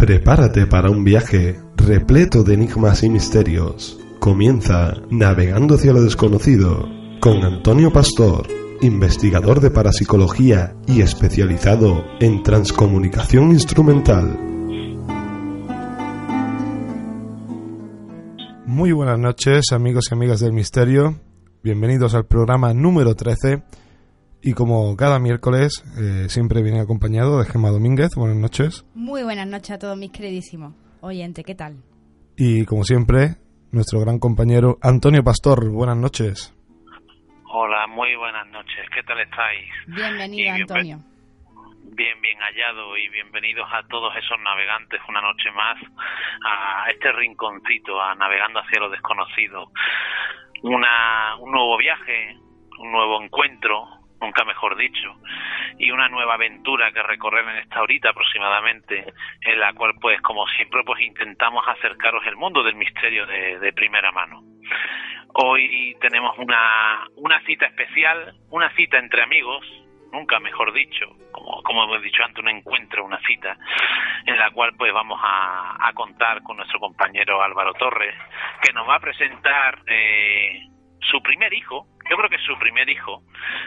Prepárate para un viaje repleto de enigmas y misterios. Comienza Navegando hacia lo desconocido con Antonio Pastor, investigador de parapsicología y especializado en transcomunicación instrumental. Muy buenas noches amigos y amigas del misterio. Bienvenidos al programa número 13 y como cada miércoles eh, siempre viene acompañado de Gemma Domínguez. Buenas noches. Muy buenas noches a todos mis queridísimos oyentes. ¿Qué tal? Y como siempre, nuestro gran compañero Antonio Pastor. Buenas noches. Hola, muy buenas noches. ¿Qué tal estáis? Bienvenido, Antonio. Bien, bien hallado y bienvenidos a todos esos navegantes una noche más a este rinconcito, a navegando hacia lo desconocido. Una, un nuevo viaje, un nuevo encuentro, nunca mejor dicho, y una nueva aventura que recorrer en esta horita aproximadamente, en la cual pues como siempre pues intentamos acercaros el mundo del misterio de, de primera mano. Hoy tenemos una, una cita especial, una cita entre amigos, nunca mejor dicho, como, como hemos dicho antes, un encuentro, una cita, en la cual pues vamos a, contar con nuestro compañero Álvaro Torres, que nos va a presentar eh, su primer hijo, yo creo que su primer hijo,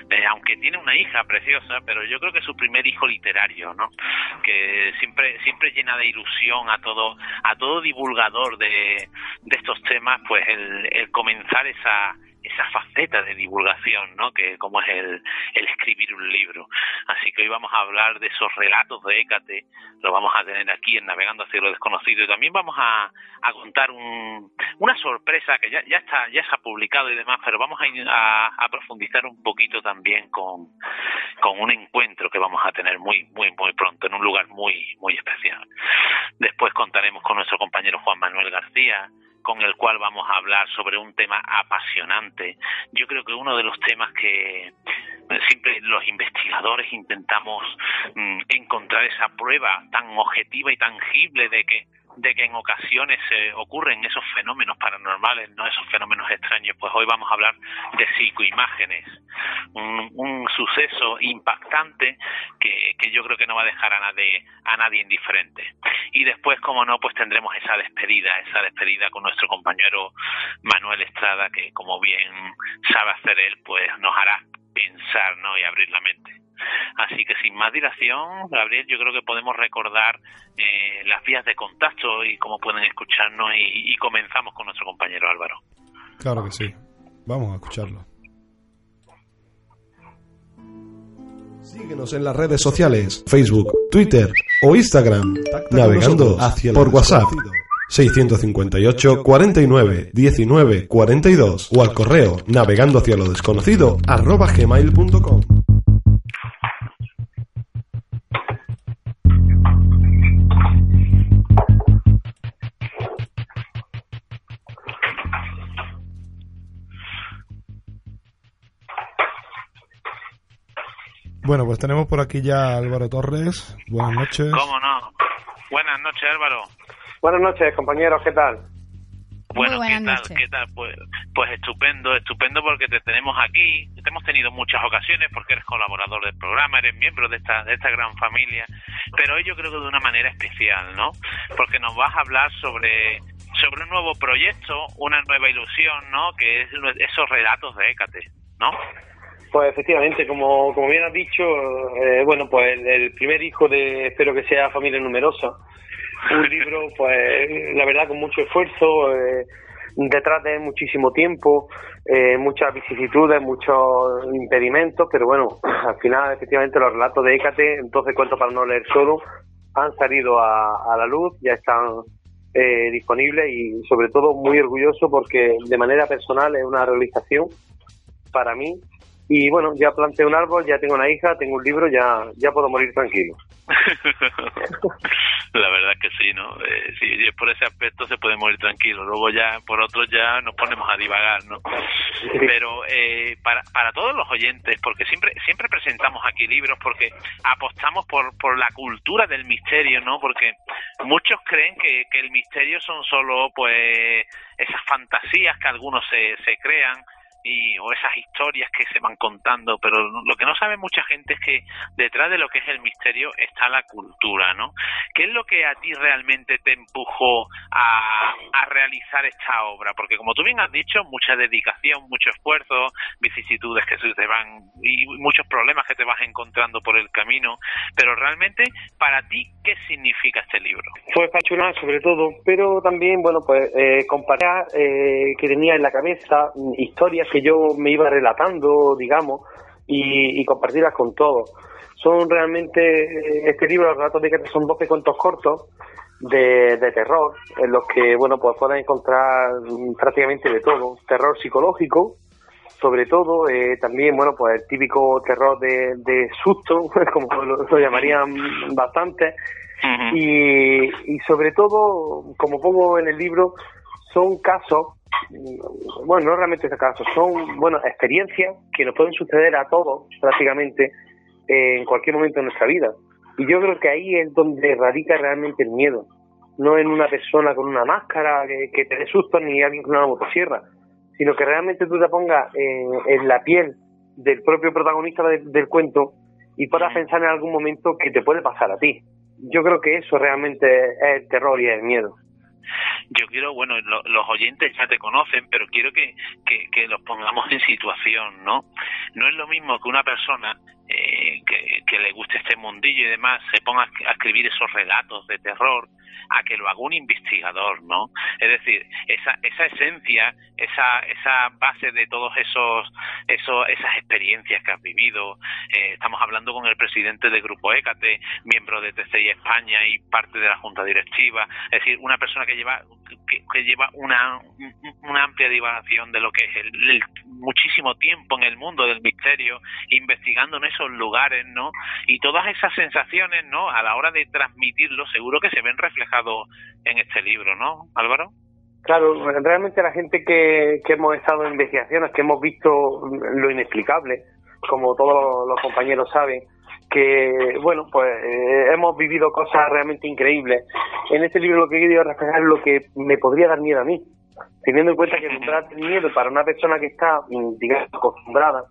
eh, aunque tiene una hija preciosa, pero yo creo que es su primer hijo literario, ¿no? Que siempre siempre llena de ilusión a todo a todo divulgador de, de estos temas, pues el, el comenzar esa esa faceta de divulgación, ¿no? Que como es el, el escribir un libro. Así que hoy vamos a hablar de esos relatos de Hécate, lo vamos a tener aquí en Navegando hacia lo desconocido y también vamos a, contar un, una sorpresa que ya, ya está, ya se ha publicado y demás, pero vamos a, a, a profundizar un poquito también con, con un encuentro que vamos a tener muy, muy, muy pronto en un lugar muy, muy especial. Después contaremos con nuestro compañero Juan Manuel García, con el cual vamos a hablar sobre un tema apasionante. Yo creo que uno de los temas que siempre los investigadores intentamos mm, encontrar esa prueba tan objetiva y tangible de que de que en ocasiones eh, ocurren esos fenómenos paranormales, no esos fenómenos extraños, pues hoy vamos a hablar de psicoimágenes, un, un suceso impactante que, que, yo creo que no va a dejar a nadie, a nadie indiferente. Y después, como no, pues tendremos esa despedida, esa despedida con nuestro compañero Manuel Estrada, que como bien sabe hacer él, pues nos hará pensar ¿no? y abrir la mente. Así que sin más dilación, Gabriel, yo creo que podemos recordar eh, las vías de contacto y cómo pueden escucharnos y, y, comenzamos con nuestro compañero Álvaro. Claro que sí. Vamos a escucharlo. Síguenos en las redes sociales, Facebook, Twitter o Instagram, navegando hacia por WhatsApp. 658 49 19 42 o al correo navegando hacia lo desconocido arroba gmail.com. Bueno, pues tenemos por aquí ya a Álvaro Torres. Buenas noches. ¿Cómo no? Buenas noches, Álvaro. Buenas noches, compañeros, ¿qué tal? Bueno, ¿qué tal? Noches. ¿Qué tal? Pues, pues estupendo, estupendo porque te tenemos aquí. Te hemos tenido muchas ocasiones porque eres colaborador del programa, eres miembro de esta, de esta gran familia. Pero hoy yo creo que de una manera especial, ¿no? Porque nos vas a hablar sobre sobre un nuevo proyecto, una nueva ilusión, ¿no? Que es esos relatos de Hécate, ¿no? Pues efectivamente, como, como bien has dicho, eh, bueno, pues el, el, primer hijo de, espero que sea familia numerosa, un libro, pues la verdad con mucho esfuerzo, eh, detrás de muchísimo tiempo, eh, muchas vicisitudes, muchos impedimentos, pero bueno, al final efectivamente los relatos de Hécate, entonces cuento para no leer solo, han salido a, a la luz, ya están eh, disponibles y sobre todo muy orgulloso porque de manera personal es una realización para mí y bueno, ya planté un árbol, ya tengo una hija, tengo un libro, ya, ya puedo morir tranquilo. la verdad que sí, ¿no? Eh, sí, por ese aspecto se puede morir tranquilo. Luego ya, por otro, ya nos ponemos a divagar, ¿no? Pero eh, para, para todos los oyentes, porque siempre siempre presentamos aquí libros, porque apostamos por, por la cultura del misterio, ¿no? Porque muchos creen que, que el misterio son solo, pues, esas fantasías que algunos se, se crean y, o esas historias que se van contando, pero lo que no sabe mucha gente es que detrás de lo que es el misterio está la cultura, ¿no? ¿Qué es lo que a ti realmente te empujó a, a realizar esta obra? Porque como tú bien has dicho, mucha dedicación, mucho esfuerzo, vicisitudes que se te van y muchos problemas que te vas encontrando por el camino, pero realmente para ti, ¿qué significa este libro? Fue fascinante sobre todo, pero también, bueno, pues eh, eh, que tenía en la cabeza historias que yo me iba relatando, digamos, y, compartirlas con todos. Son realmente, eh, este libro, Los relatos de que son 12 cuentos cortos de, terror, en los que, bueno, pues pueden encontrar prácticamente de todo. Terror psicológico, sobre todo, eh, también, bueno, pues el típico terror de, de susto, como lo, llamarían bastante, y, y sobre todo, como pongo en el libro, son casos bueno, no realmente casos, son, bueno, experiencias que nos pueden suceder a todos prácticamente en cualquier momento de nuestra vida. Y yo creo que ahí es donde radica realmente el miedo. No en una persona con una máscara que, te dé susto ni alguien con una motosierra, sino que realmente tú te pongas en, la piel del propio protagonista del cuento y puedas pensar en algún momento que te puede pasar a ti. Yo creo que eso realmente es el terror y el miedo yo quiero, bueno, los oyentes ya te conocen, pero quiero que, que, los pongamos en situación, ¿no? No es lo mismo que una persona eh, que, le guste este mundillo y demás se ponga a escribir esos relatos de terror a que lo haga un investigador, ¿no? Es decir, esa, esa esencia, esa, esa base de todos esos, esos esas experiencias que has vivido, eh, estamos hablando con el presidente del Grupo ECATE, miembro de TCI España y parte de la Junta Directiva, es decir, una persona que lleva que, lleva una, una amplia divagación de lo que es el, muchísimo tiempo en el mundo del misterio, investigando en esos lugares, ¿no? Y todas esas sensaciones, ¿no? A la hora de transmitirlo, seguro que se ven reflejados en este libro, ¿no, Álvaro? Claro, realmente la gente que, que hemos estado en investigaciones, que hemos visto lo inexplicable, como todos los compañeros saben, que, bueno, pues eh, hemos vivido cosas realmente increíbles. En este libro lo que he querido reflejar es lo que me podría dar miedo a mí, teniendo en cuenta que el miedo para una persona que está, mm, digamos, acostumbrada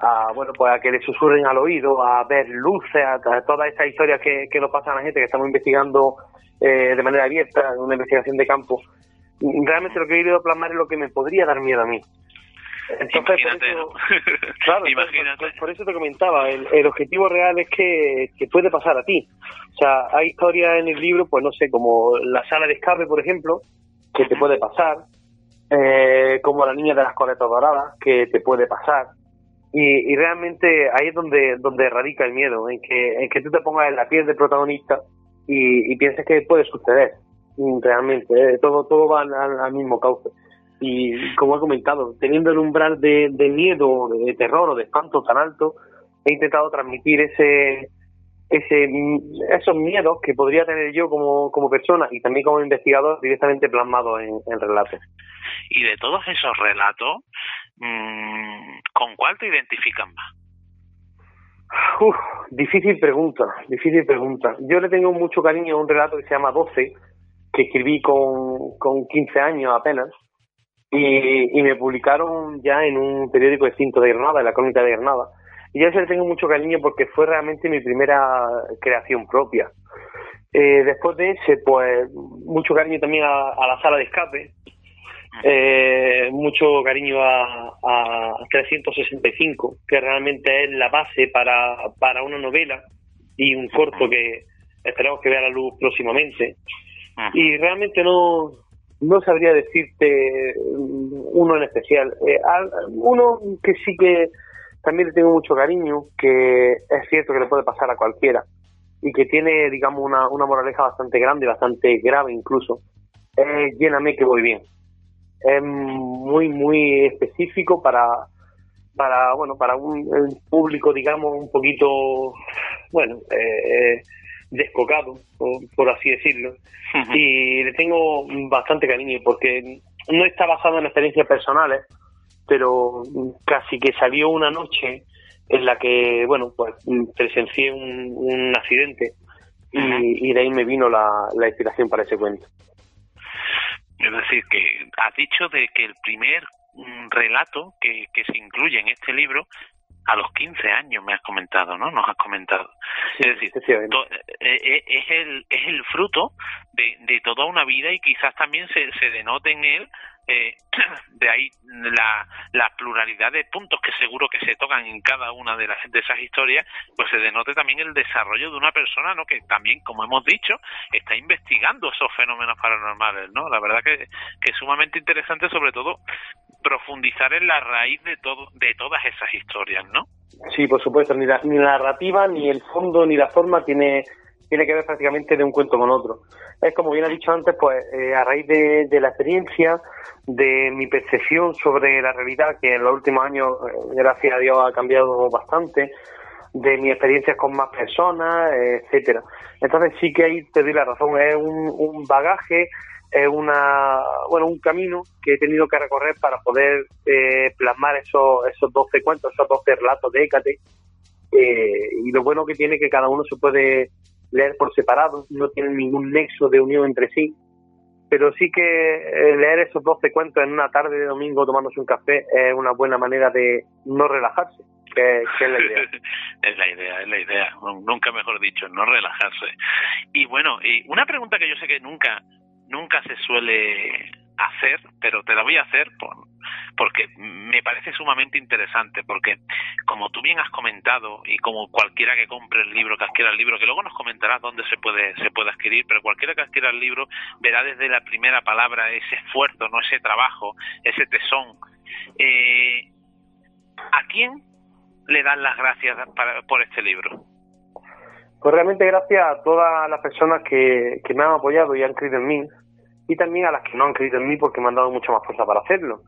a, bueno, pues a que le susurren al oído, a ver luces, a, todas estas historias que, que nos pasan a la gente que estamos investigando eh, de manera abierta, en una investigación de campo. Realmente lo que he querido plasmar es lo que me podría dar miedo a mí. Entonces, Imagínate, por eso, te comentaba, el, objetivo real es que, puede pasar a ti. O sea, hay historias en el libro, pues no sé, como la sala de escape, por ejemplo, que te puede pasar, eh, como la niña de las coletas doradas, que te puede pasar. Y, realmente ahí es donde, donde radica el miedo, en que, en que tú te pongas en la piel del protagonista y, y pienses que puede suceder. Realmente, eh, todo, todo va al mismo cauce y como he comentado, teniendo el umbral de, miedo, de terror o de espanto tan alto, he intentado transmitir ese, ese esos miedos que podría tener yo como, como persona y también como investigador directamente plasmado en, en relatos. Y de todos esos relatos, mm, ¿con cuál te identifican más? Uf, difícil pregunta, difícil pregunta. Yo le tengo mucho cariño a un relato que se llama 12, que escribí con, con 15 años apenas, y, me publicaron ya en un periódico distinto de Granada, en la Crónica de Granada. Y ya se le tengo mucho cariño porque fue realmente mi primera creación propia. Eh, después de ese, pues, mucho cariño también a, la sala de escape, eh, mucho cariño a, a, 365, que realmente es la base para, para una novela y un corto que esperamos que vea la luz próximamente. Y realmente no, no sabría decirte uno en especial. Eh, uno que sí que también le tengo mucho cariño, que es cierto que le puede pasar a cualquiera y que tiene, digamos, una, una moraleja bastante grande, bastante grave incluso, es Lléname que voy bien. Es muy, muy específico para, para bueno, para un, público, digamos, un poquito, bueno, eh, descocado, por, así decirlo. Y le tengo bastante cariño porque no está basado en experiencias personales, pero casi que salió una noche en la que, bueno, pues presencié un, accidente y, de ahí me vino la, inspiración para ese cuento. Es decir, que has dicho de que el primer mm, relato que, que se incluye en este libro a los 15 años me has comentado, ¿no? Nos has comentado. es decir, eh, eh, es, el, es el fruto de, de toda una vida y quizás también se, se denote en él eh, de ahí la, la, pluralidad de puntos que seguro que se tocan en cada una de, las, de esas historias, pues se denote también el desarrollo de una persona, ¿no? Que también, como hemos dicho, está investigando esos fenómenos paranormales, ¿no? La verdad que, que es sumamente interesante, sobre todo, profundizar en la raíz de todo, de todas esas historias, ¿no? Sí, por supuesto, ni la, ni la narrativa, ni el fondo, ni la forma tiene tiene que ver prácticamente de un cuento con otro. Es como bien ha dicho antes, pues eh, a raíz de, la experiencia, de mi percepción sobre la realidad, que en los últimos años, eh, gracias a Dios, ha cambiado bastante, de mis experiencias con más personas, etcétera. Entonces sí que ahí te doy la razón, es un, bagaje, es una, bueno, un camino que he tenido que recorrer para poder eh, plasmar esos, esos 12 cuentos, esos 12 relatos de Hécate. y lo bueno que tiene que cada uno se puede leer por separado, no tienen ningún nexo de unión entre sí, pero sí que eh, leer esos 12 cuentos en una tarde de domingo tomándose un café es una buena manera de no relajarse, que, es la idea. es la idea, es la idea, nunca mejor dicho, no relajarse. Y bueno, y una pregunta que yo sé que nunca, nunca se suele hacer, pero te la voy a hacer por, porque me parece sumamente interesante, porque como tú bien has comentado, y como cualquiera que compre el libro, que adquiera el libro, que luego nos comentarás dónde se puede, se puede adquirir, pero cualquiera que adquiera el libro verá desde la primera palabra ese esfuerzo, no ese trabajo, ese tesón. Eh, ¿A quién le dan las gracias por este libro? Pues realmente gracias a todas las personas que, que me han apoyado y han creído en mí, y también a las que no han creído en mí porque me han dado mucha más fuerza para hacerlo.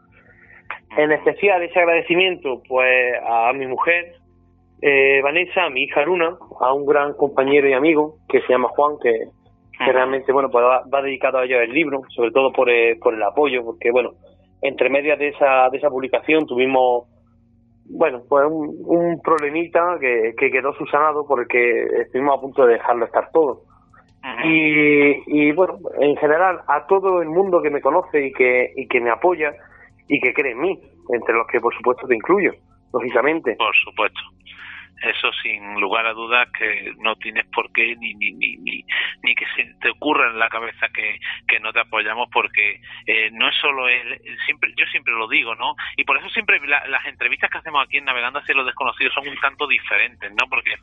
En especial ese agradecimiento pues a mi mujer, eh, Vanessa, a mi hija Luna, a un gran compañero y amigo que se llama Juan, que, realmente bueno pues va, dedicado a ellos el libro, sobre todo por, eh, por el apoyo, porque bueno, entre medias de esa, de esa publicación tuvimos bueno, pues un, un problemita que, que quedó subsanado porque estuvimos a punto de dejarlo estar todo. Y, y, bueno, en general, a todo el mundo que me conoce y que, y que me apoya y que cree en mí, entre los que por supuesto te incluyo, lógicamente. Por supuesto eso sin lugar a dudas que no tienes por qué ni ni ni ni, que se te ocurra en la cabeza que, que no te apoyamos porque eh, no es solo él siempre yo siempre lo digo no y por eso siempre las entrevistas que hacemos aquí en navegando hacia lo desconocido son un tanto diferentes no porque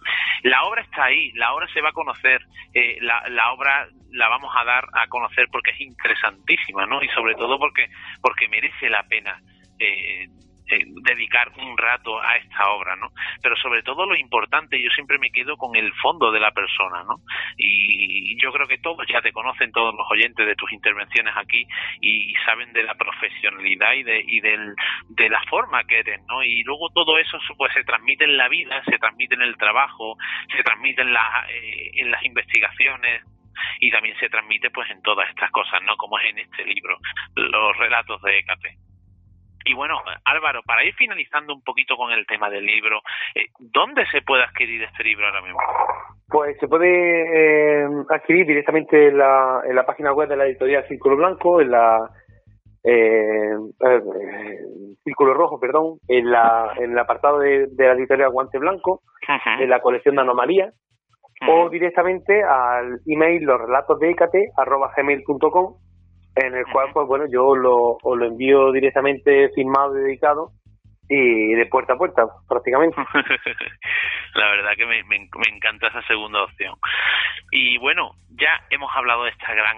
la obra está ahí la obra se va a conocer eh, la, la obra la vamos a dar a conocer porque es interesantísima no y sobre todo porque porque merece la pena eh, eh, dedicar un rato a esta obra, ¿no? Pero sobre todo lo importante, yo siempre me quedo con el fondo de la persona, ¿no? Y yo creo que todos ya te conocen, todos los oyentes de tus intervenciones aquí y saben de la profesionalidad y de, y del, de la forma que eres, ¿no? Y luego todo eso pues se transmite en la vida, se transmite en el trabajo, se transmite en, la, eh, en las investigaciones, y también se transmite pues en todas estas cosas, ¿no? Como es en este libro, los relatos de Hécate. Y bueno, Álvaro, para ir finalizando un poquito con el tema del libro, eh, ¿dónde se puede adquirir este libro ahora mismo? Pues se puede eh, adquirir directamente en la, en la página web de la editorial Círculo Blanco, en la eh, Círculo Rojo, perdón, en, la, en el apartado de, la editorial Guante Blanco, en la colección de anomalías, o directamente al email los relatos de gmail.com en el cual, pues bueno, yo lo, os lo envío directamente firmado y dedicado y de puerta a puerta, prácticamente. La verdad que me, me, encanta esa segunda opción. Y bueno, ya hemos hablado de esta gran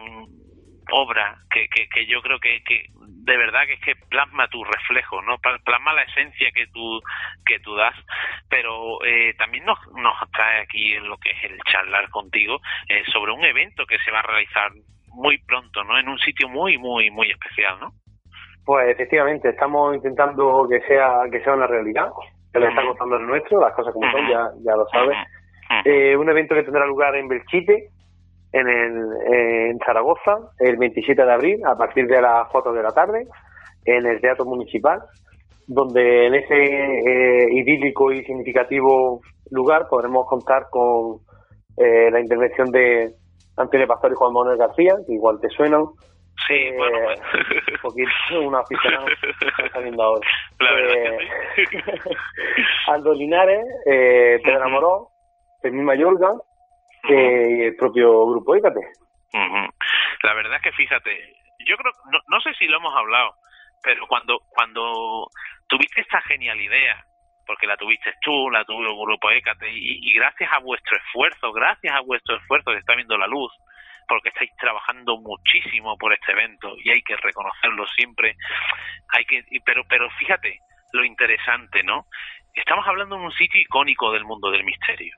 obra que, que, que yo creo que, que de verdad que es que plasma tu reflejo, ¿no? Plasma la esencia que tú, que tú das, pero eh, también nos, nos trae aquí lo que es el charlar contigo eh, sobre un evento que se va a realizar muy pronto, ¿no? En un sitio muy, muy, muy especial, ¿no? Pues efectivamente, estamos intentando que sea que sea una realidad, que le está contando el nuestro, las cosas como son, ya, ya lo sabes. Eh, un evento que tendrá lugar en Belchite, en, el, en Zaragoza, el 27 de abril, a partir de las 4 de la tarde, en el Teatro Municipal, donde en ese eh, idílico y significativo lugar podremos contar con eh, la intervención de Antonio Pastor y Juan Manuel García, que igual te suenan. Sí, Eh, bueno, un poquito, un aficionado está saliendo ahora. La verdad Eh, que sí. Aldo Linares, eh, Pedro Morón, Fermín Mayorga eh, y el propio grupo Écate. La verdad es que fíjate, yo creo, no, no sé si lo hemos hablado, pero cuando cuando tuviste esta genial idea, porque la tuviste tú, la tuvo el grupo Écate, y, y gracias a vuestro esfuerzo, gracias a vuestro esfuerzo se está viendo la luz, porque estáis trabajando muchísimo por este evento y hay que reconocerlo siempre. Hay que, pero pero fíjate lo interesante, ¿no? Estamos hablando de un sitio icónico del mundo del misterio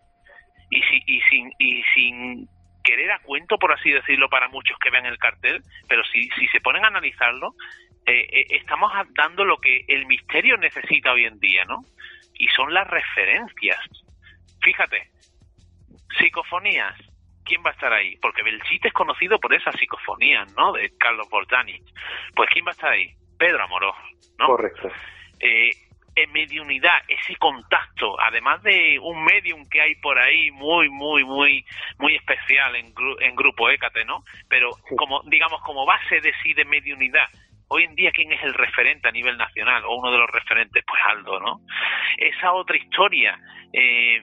y, si, y sin y sin querer a cuento, por así decirlo, para muchos que vean el cartel, pero si, se ponen a analizarlo, eh, eh, estamos dando lo que el misterio necesita hoy en día, ¿no? Y son las referencias. Fíjate, psicofonías. ¿Quién va a estar ahí? Porque Belchite es conocido por esas psicofonías, ¿no? De Carlos Bortani. Pues ¿quién va a estar ahí? Pedro Amorós, ¿no? Correcto. eh, en mediunidad, ese contacto, además de un medium que hay por ahí muy, muy, muy, muy especial en, gru- en Grupo Écate, ¿no? Pero como, digamos, como base de sí de mediunidad, hoy en día, ¿quién es el referente a nivel nacional o uno de los referentes? Pues Aldo, ¿no? Esa otra historia eh,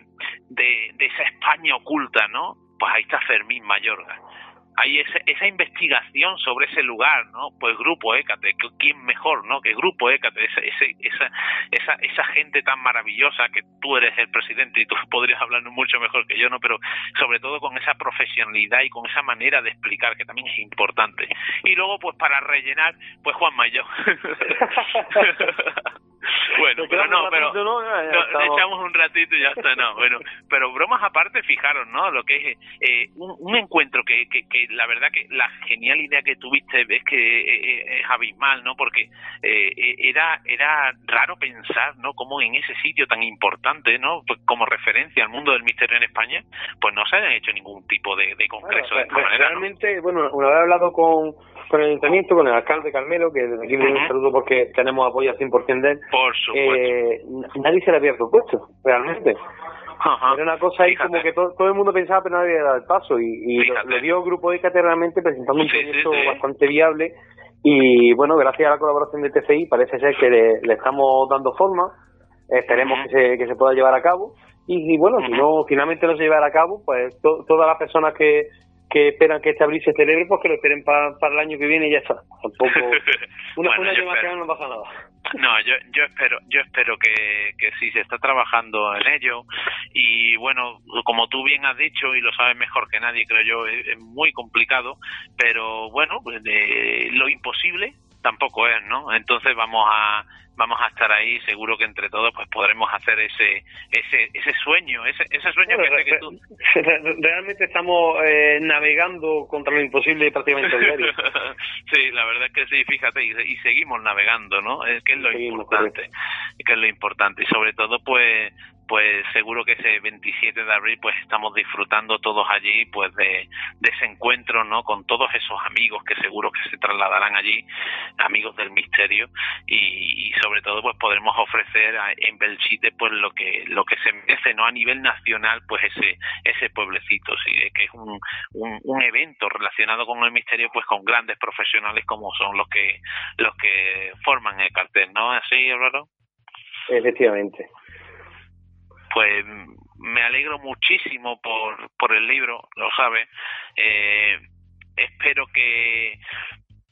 de, de esa España oculta, ¿no? Pues ahí está Fermín Mayorga hay ese- esa investigación sobre ese lugar, ¿no? Pues Grupo Écate, ¿quién mejor, no? Que Grupo Écate, esa, esa, esa, esa gente tan maravillosa que tú eres el presidente y tú podrías hablar mucho mejor que yo, ¿no? Pero sobre todo con esa profesionalidad y con esa manera de explicar que también es importante. Y luego, pues para rellenar, pues Juan Mayo. bueno, pero no, pero ¿no? Estamos. echamos un ratito y ya está, no, bueno, pero bromas aparte, fijaros, ¿no? Lo que es eh, un, un encuentro que, que, que la verdad que la genial idea que tuviste es que eh, eh, es abismal, ¿no? Porque eh, eh, era era raro pensar, ¿no? Cómo en ese sitio tan importante, ¿no? Pues como referencia al mundo del misterio en España, pues no se haya hecho ningún tipo de, de congreso de esta manera, ¿no? realmente, bueno, una vez hablado con, con el ayuntamiento, con el alcalde Carmelo, que desde aquí le doy un saludo porque tenemos apoyo al 100% de él, Por supuesto. eh, nadie se le había propuesto, realmente. Ajá. Era una cosa ahí Fíjate. como que todo, todo el mundo pensaba, pero nadie había dado el paso. Y, y lo, lo dio Grupo Écate realmente presentando un Sí, proyecto sí. bastante viable. Y bueno, gracias a la colaboración de TCI, parece ser que le, le estamos dando forma. Esperemos que, se, que se pueda llevar a cabo. Y, y bueno, si no finalmente no se llevará a cabo, pues to- todas las personas que, que esperan que este abril se celebre, pues que lo esperen pa- para el año que viene y ya está. Tampoco. Una, Bueno, una no pasa nada. No, yo, yo espero, yo espero que, que sí se está trabajando en ello y bueno, como tú bien has dicho y lo sabes mejor que nadie, creo yo, es, muy complicado, pero bueno, pues de lo imposible tampoco es, ¿no? Entonces vamos a vamos a estar ahí, seguro que entre todos pues podremos hacer ese ese ese sueño, ese ese sueño Bueno, que, re- tú realmente estamos eh, navegando contra lo imposible prácticamente diario. sí, la verdad es que sí, fíjate, y, y seguimos navegando, ¿no? Es que es lo Seguimos, importante, que es lo importante. Y sobre todo, pues, pues seguro que ese 27 de abril, pues estamos disfrutando todos allí, pues de, de ese encuentro, ¿no? Con todos esos amigos que seguro que se trasladarán allí, amigos del misterio, y, y sobre todo, pues podremos ofrecer a- en Belchite, pues lo que, lo que se merece, ¿no? A nivel nacional, pues ese, ese pueblecito, sí, que es un, un, un evento relacionado con el misterio pues con grandes profesionales como son los que los que forman el cartel no así Álvaro Efectivamente. pues me alegro muchísimo por por el libro lo sabes eh, espero que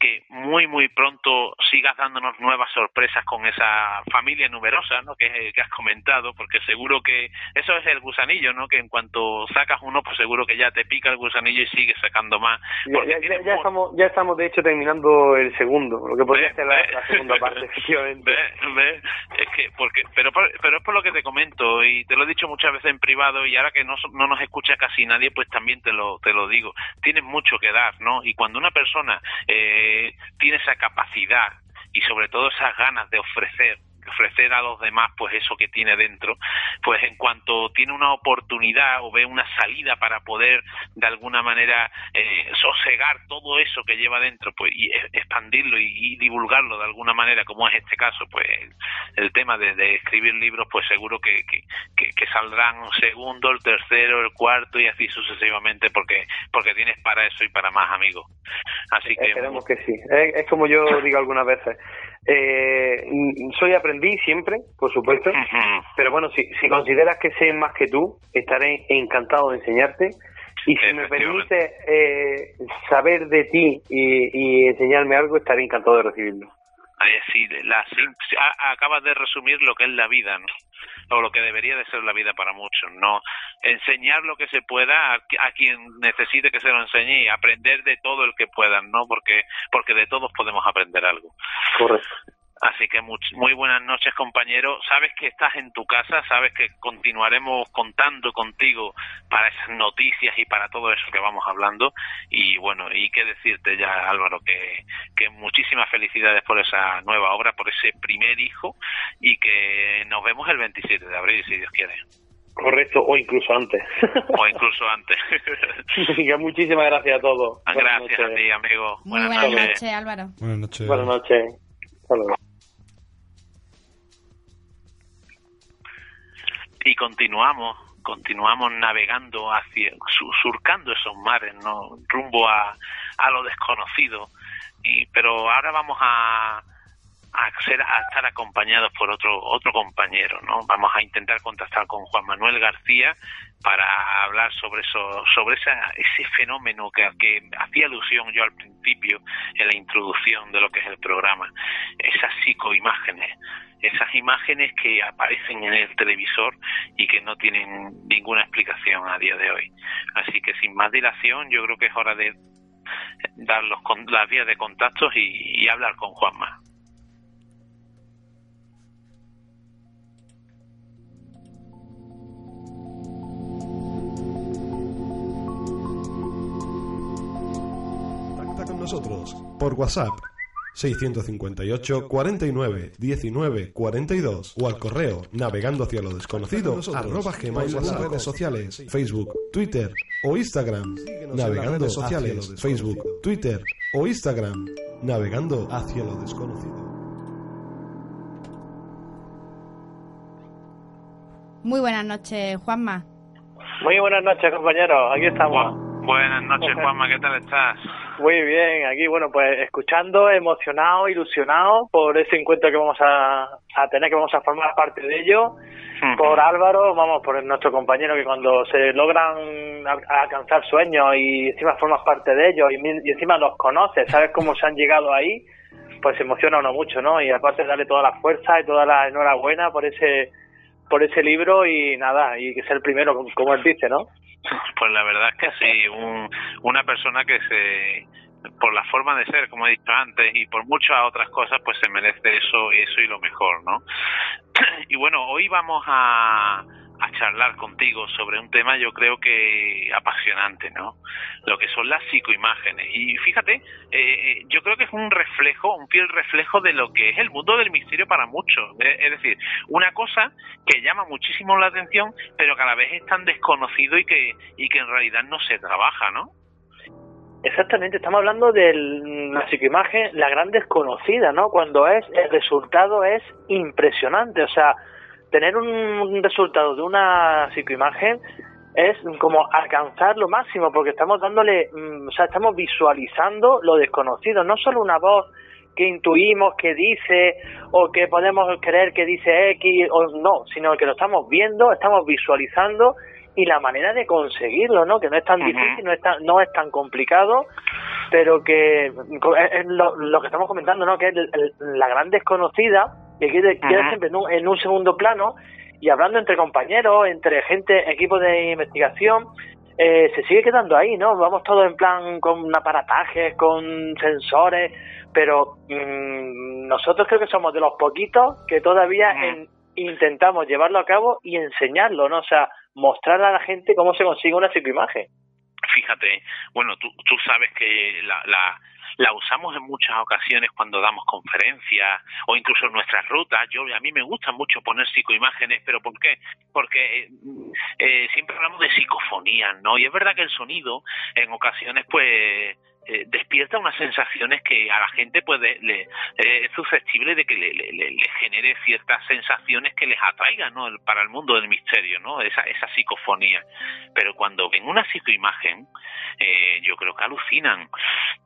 que muy, muy pronto sigas dándonos nuevas sorpresas con esa familia numerosa, ¿no? Que, que has comentado, porque seguro que eso es el gusanillo, ¿no? Que en cuanto sacas uno, pues seguro que ya te pica el gusanillo y sigues sacando más. Ya, ya, estamos, ya estamos, de hecho, terminando el segundo, lo que podría ser la, segunda parte, efectivamente. Es que, porque, pero, pero es por lo que te comento, y te lo he dicho muchas veces en privado, y ahora que no, no nos escucha casi nadie, pues también te lo, te lo digo. Tienes mucho que dar, ¿no? Y cuando una persona eh, tiene esa capacidad y sobre todo esas ganas de ofrecer ofrecer a los demás pues eso que tiene dentro, pues en cuanto tiene una oportunidad o ve una salida para poder de alguna manera eh, sosegar todo eso que lleva dentro, pues y expandirlo y, divulgarlo de alguna manera, como es este caso, pues el tema de, escribir libros, pues seguro que, que, que, saldrán un segundo, el tercero, el cuarto y así sucesivamente, porque porque tienes para eso y para más, amigos. Así que esperemos que sí. Es, como yo digo algunas veces. Eh, soy aprendiz siempre, por supuesto, pero bueno, si, si consideras que sé más que tú, estaré encantado de enseñarte. Y si me permite eh, saber de ti y, enseñarme algo, estaré encantado de recibirlo. Acabas de resumir lo que es la vida, ¿no? o lo que debería de ser la vida para muchos, no enseñar lo que se pueda a, quien necesite que se lo enseñe y aprender de todo el que puedan, ¿no? Porque porque de todos podemos aprender algo. Correcto. Así que muy, muy buenas noches, compañero. Sabes que estás en tu casa, sabes que continuaremos contando contigo para esas noticias y para todo eso que vamos hablando. Y bueno, y qué decirte ya, Álvaro, que, que muchísimas felicidades por esa nueva obra, por ese primer hijo y que nos vemos el 27 de abril, si Dios quiere. Correcto, o incluso antes. O incluso antes. muchísimas gracias a todos. Gracias a ti, amigo. buenas, noches. Álvaro. Buenas noches. Buenas noches. Y continuamos continuamos navegando hacia surcando esos mares no rumbo a, a lo desconocido. Y pero ahora vamos a a, ser, a estar acompañados por otro otro compañero no vamos a intentar contactar con Juan Manuel García para hablar sobre eso sobre esa, ese fenómeno que, que hacía alusión yo al principio en la introducción de lo que es el programa esas psicoimágenes esas imágenes que aparecen en el televisor y que no tienen ninguna explicación a día de hoy. Así que sin más dilación, yo creo que es hora de dar los, las vías de contactos y, y hablar con Juanma. Por WhatsApp 658 49 19 42 o al correo navegando hacia lo desconocido arroba gmail las redes sociales Facebook, Twitter o Instagram navegando sociales Facebook, Twitter o Instagram navegando hacia lo desconocido Muy buenas noches, Juanma. Muy buenas noches, compañeros. Aquí estamos. buenas noches, Juanma. ¿Qué tal estás? Muy bien, aquí bueno, pues escuchando, emocionado, ilusionado por ese encuentro que vamos a, tener, que vamos a formar parte de ello, por Álvaro, vamos, por nuestro compañero que cuando se logran alcanzar sueños y encima formas parte de ellos y, encima los conoces, sabes cómo se han llegado ahí, pues se emociona uno mucho, ¿no? Y aparte darle toda la fuerza y toda la enhorabuena por ese por ese libro y nada, y que sea el primero, como él dice, ¿no? Pues la verdad es que sí, un, una persona que se por la forma de ser, como he dicho antes, y por muchas otras cosas, pues se merece eso, eso y lo mejor, ¿no? Y bueno, hoy vamos a, a charlar contigo sobre un tema yo creo que apasionante, ¿no? Lo que son las psicoimágenes. Y fíjate, eh, eh, yo creo que es un reflejo, un fiel reflejo de lo que es el mundo del misterio para muchos. Es decir, una cosa que llama muchísimo la atención, pero que a la vez es tan desconocido y que, y que en realidad no se trabaja, ¿no? Exactamente, estamos hablando de la psicoimagen, la gran desconocida, ¿no? Cuando es, el resultado es impresionante, o sea, tener un resultado de una psicoimagen es como alcanzar lo máximo, porque estamos dándole, mm, o sea, estamos visualizando lo desconocido, no solo una voz que intuimos que dice o que podemos creer que dice X o no, sino que lo estamos viendo, estamos visualizando y la manera de conseguirlo, ¿no? Que no es tan difícil, no es tan, no es tan complicado, pero que es lo, que estamos comentando, ¿no? Que es la gran desconocida que queda, siempre en un, segundo plano y hablando entre compañeros, entre gente, equipos de investigación, eh, se sigue quedando ahí, ¿no? Vamos todos en plan con aparatajes, con sensores, pero mm, nosotros creo que somos de los poquitos que todavía intentamos llevarlo a cabo y enseñarlo, ¿no? O sea, mostrar a la gente cómo se consigue una psicoimagen. Fíjate, bueno, tú, tú sabes que la, la, la usamos en muchas ocasiones cuando damos conferencias o incluso en nuestras rutas. Yo a mí me gusta mucho poner psicoimágenes, pero ¿por qué? Porque eh, siempre hablamos de psicofonía, ¿no? Y es verdad que el sonido en ocasiones pues eh, despierta unas sensaciones que a la gente puede le, es susceptible de que le, le, genere ciertas sensaciones que les atraigan ¿no? para el mundo del misterio, ¿no? esa, esa psicofonía. Pero cuando ven una psicoimagen, eh, yo creo que alucinan.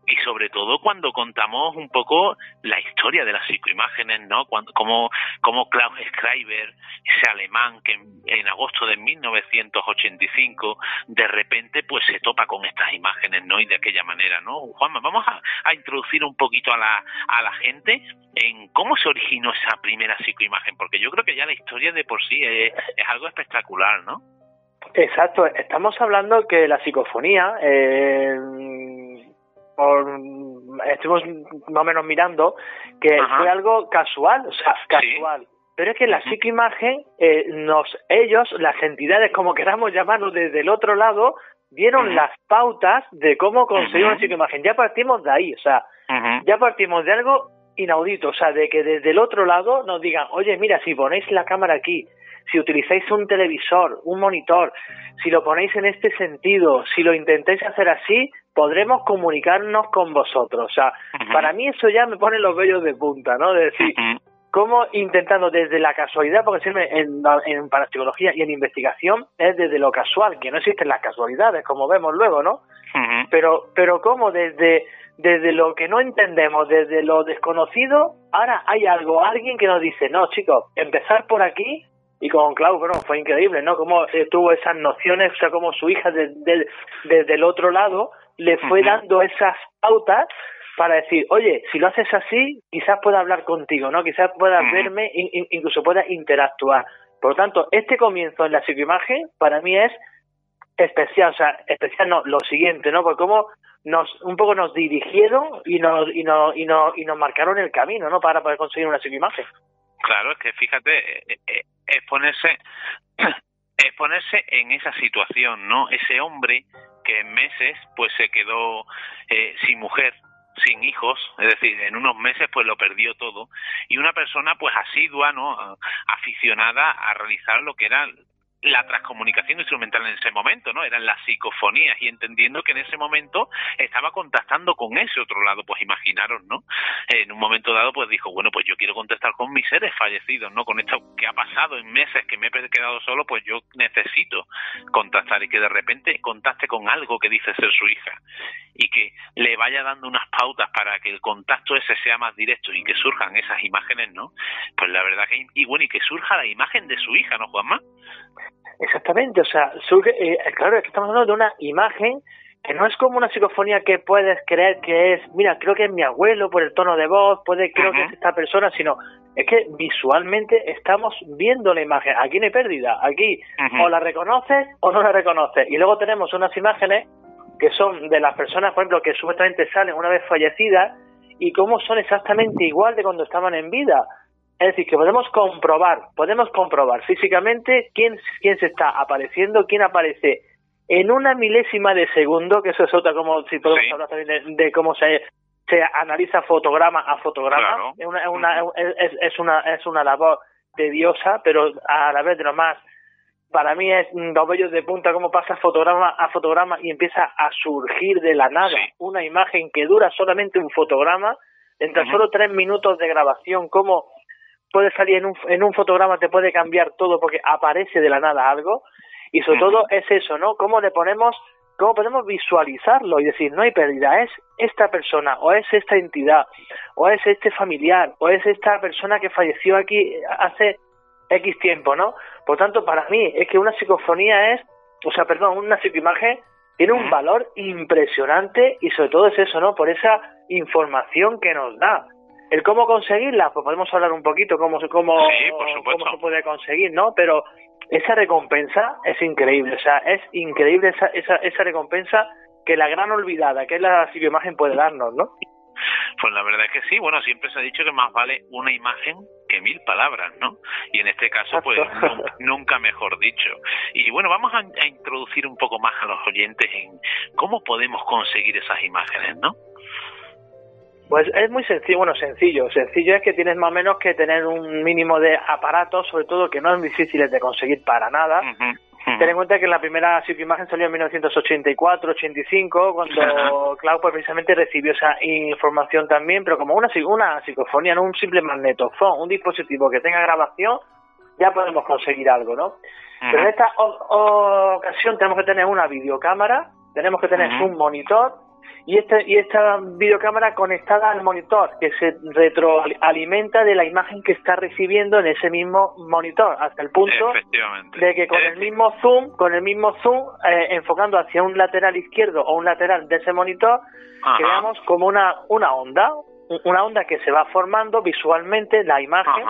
Y sobre todo cuando contamos un poco la historia de las psicoimágenes, ¿no? Cuando, como, como Klaus Schreiber, ese alemán que en, agosto de 1985 de repente pues se topa con estas imágenes, ¿no? Y de aquella manera. Juanma, vamos a, introducir un poquito a la, a la gente en cómo se originó esa primera psicoimagen, porque yo creo que ya la historia de por sí es, es algo espectacular, ¿no? Exacto, estamos hablando que la psicofonía, eh, estuvimos más o menos mirando que fue algo casual, o sea, casual. Pero es que la psicoimagen, eh, nos, ellos, las entidades, como queramos llamarlos, desde el otro lado, dieron las pautas de cómo conseguir una psicoimagen. Ya partimos de ahí, o sea, ya partimos de algo inaudito, o sea, de que desde el otro lado nos digan, oye, mira, si ponéis la cámara aquí, si utilizáis un televisor, un monitor, si lo ponéis en este sentido, si lo intentáis hacer así, podremos comunicarnos con vosotros. O sea, para mí eso ya me pone los vellos de punta, ¿no? De decir, cómo intentando desde la casualidad, porque en, en parapsicología y en investigación, es desde lo casual, que no existen las casualidades, como vemos luego, ¿no? Pero, pero cómo desde desde lo que no entendemos, desde lo desconocido, ahora hay algo, alguien que nos dice, no, chicos, empezar por aquí y con Clau, bueno, fue increíble, ¿no? Cómo eh, tuvo esas nociones, o sea, como su hija desde el otro lado le fue dando esas pautas para decir, oye, si lo haces así, quizás pueda hablar contigo, ¿no? Quizás pueda verme, incluso pueda interactuar. Por lo tanto, este comienzo en la psicoimagen para mí es especial, o sea, especial no, lo siguiente, ¿no? Porque cómo nos, un poco nos dirigieron y nos, y nos, y nos, y nos marcaron el camino, ¿no? Para poder conseguir una psicoimagen. Claro, es que fíjate, eh, eh, es ponerse, es ponerse en esa situación, ¿no? Ese hombre que en meses pues se quedó eh, sin mujer, sin hijos, es decir, en unos meses pues lo perdió todo y una persona pues asidua, ¿no? aficionada a realizar lo que era la transcomunicación instrumental en ese momento, ¿no? Eran las psicofonías y entendiendo que en ese momento estaba contactando con ese otro lado, pues imaginaros, ¿no? En un momento dado, pues dijo, bueno, pues yo quiero contactar con mis seres fallecidos, ¿no? Con esto que ha pasado en meses que me he quedado solo, pues yo necesito contactar y que de repente contacte con algo que dice ser su hija y que le vaya dando unas pautas para que el contacto ese sea más directo y que surjan esas imágenes, ¿no? Pues la verdad que, y bueno, y que surja la imagen de su hija, ¿no, Juanma? Exactamente, o sea, surge, eh, claro, es que estamos hablando de una imagen que no es como una psicofonía que puedes creer que es, mira, creo que es mi abuelo por el tono de voz, puede creo que es esta persona, sino es que visualmente estamos viendo la imagen. Aquí no hay pérdida, aquí o la reconoces o no la reconoces. Y luego tenemos unas imágenes que son de las personas, por ejemplo, que supuestamente salen una vez fallecidas y cómo son exactamente igual de cuando estaban en vida. Es decir, que podemos comprobar, podemos comprobar físicamente quién, quién se está apareciendo, quién aparece en una milésima de segundo, que eso es otra, como si podemos hablar también de, cómo se, se analiza fotograma a fotograma. Es, una, es, una, es, una, es una labor tediosa, pero a la vez de lo más, para mí es dos bellos de punta cómo pasa fotograma a fotograma y empieza a surgir de la nada una imagen que dura solamente un fotograma, en tan solo tres minutos de grabación, cómo puede salir en un, en un fotograma, te puede cambiar todo porque aparece de la nada algo. Y sobre todo es eso, ¿no? ¿Cómo le ponemos, cómo podemos visualizarlo y decir, no hay pérdida, es esta persona, o es esta entidad, o es este familiar, o es esta persona que falleció aquí hace X tiempo, ¿no? Por tanto, para mí es que una psicofonía es o sea, perdón, una psicoimagen tiene un valor impresionante y sobre todo es eso, ¿no? Por esa información que nos da. El cómo conseguirla, pues podemos hablar un poquito cómo, cómo, cómo se puede conseguir, ¿no? Pero esa recompensa es increíble, o sea, es increíble esa, esa, esa recompensa que la gran olvidada, que es la psicoimagen, puede darnos, ¿no? Pues la verdad es que sí, bueno, siempre se ha dicho que más vale una imagen que mil palabras, ¿no? Y en este caso, pues nunca, mejor dicho. Y bueno, vamos a, a, introducir un poco más a los oyentes en cómo podemos conseguir esas imágenes, ¿no? Pues es muy sencillo, bueno, sencillo. Sencillo es que tienes más o menos que tener un mínimo de aparatos, sobre todo que no es difíciles de conseguir para nada. Ten en cuenta que la primera psicoimagen salió en 1984-85, cuando Cloud pues, precisamente recibió esa información también, pero como una, una psicofonía, no un simple magnetofón, un dispositivo que tenga grabación, ya podemos conseguir algo, ¿no? Pero en esta ocasión tenemos que tener una videocámara, tenemos que tener un monitor, y, este, y esta videocámara conectada al monitor que se retroalimenta de la imagen que está recibiendo en ese mismo monitor hasta el punto de que con el mismo zoom con el mismo zoom eh, enfocando hacia un lateral izquierdo o un lateral de ese monitor creamos como una una onda una onda que se va formando visualmente la imagen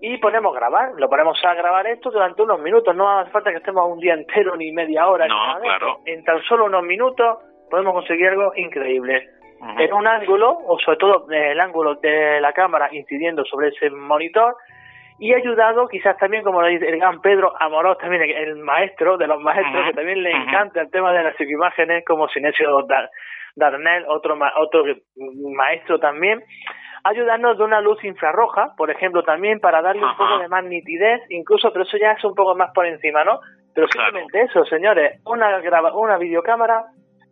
y ponemos grabar, lo ponemos a grabar esto durante unos minutos, no hace falta que estemos un día entero ni media hora, no, claro. en tan solo unos minutos podemos conseguir algo increíble. En un ángulo, o sobre todo el ángulo de la cámara incidiendo sobre ese monitor, y ayudado quizás también, como lo dice el gran Pedro Amorós, también el maestro de los maestros, que también le encanta el tema de las imágenes, como Sinesio Darnell, otro, otro maestro también, ayudarnos de una luz infrarroja, por ejemplo, también para darle un poco de más nitidez, incluso, pero eso ya es un poco más por encima, ¿no? Pero simplemente eso, señores, una, una videocámara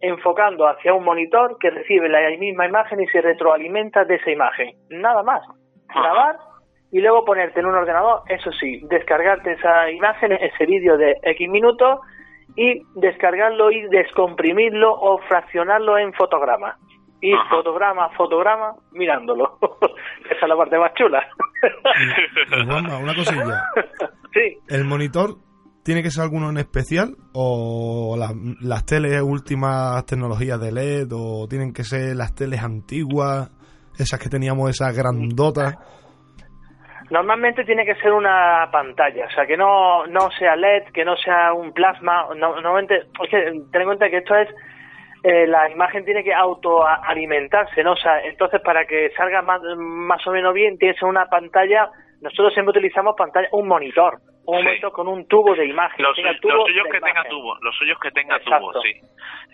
enfocando hacia un monitor que recibe la misma imagen y se retroalimenta de esa imagen. Nada más. Grabar y luego ponerte en un ordenador, eso sí, descargarte esa imagen, ese vídeo de X minutos y descargarlo y descomprimirlo o fraccionarlo en fotograma. Y fotograma, fotograma, mirándolo. Esa es la parte más chula. una cosilla. Sí. El monitor ¿Tiene que ser alguno en especial? ¿O las teles últimas tecnologías de LED? ¿O tienen que ser las teles antiguas? Esas que teníamos, esas grandotas. Normalmente tiene que ser una pantalla, o sea, que no, no sea LED, que no sea un plasma. normalmente, o sea, ten en cuenta que esto es eh, la imagen tiene que autoalimentarse, ¿no? O sea, entonces para que salga más, más o menos bien, tiene que ser una pantalla. Nosotros siempre utilizamos pantalla, un monitor un momento con un tubo de imagen. Los, suyos que tenga tubo, los suyos que tenga tubo, sí.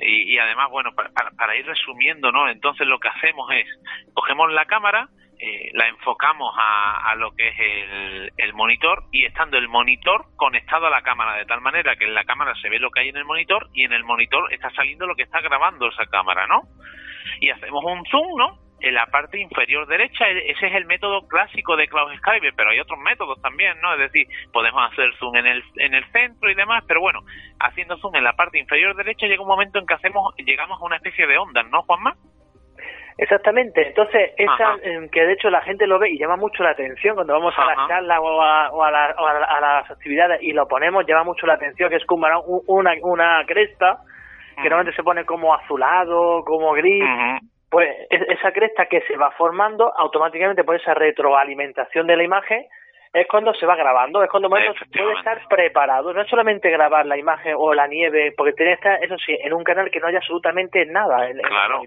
Y, y además, bueno, para, para, ir resumiendo, ¿no? Entonces lo que hacemos es, cogemos la cámara, eh, la enfocamos a, a, lo que es el, el, monitor y estando el monitor conectado a la cámara de tal manera que en la cámara se ve lo que hay en el monitor y en el monitor está saliendo lo que está grabando esa cámara, ¿no? Y hacemos un zoom, ¿no? En la parte inferior derecha. E-, ese es el método clásico de Cloud Skype, pero hay otros métodos también, ¿no? Es decir, podemos hacer zoom en el, en el centro y demás, pero bueno, haciendo zoom en la parte inferior derecha llega un momento en que hacemos llegamos a una especie de ondas, ¿no, Juanma? Exactamente, entonces esa que de hecho la gente lo ve y llama mucho la atención cuando vamos a la charla o, a, las actividades y lo ponemos, llama mucho la atención que es como una, una cresta que normalmente se pone como azulado, como gris, pues esa cresta que se va formando automáticamente por esa retroalimentación de la imagen es cuando se va grabando, es cuando puede estar preparado, no es solamente grabar la imagen o la nieve, porque tiene que estar, eso sí, en un canal que no haya absolutamente nada. En, claro,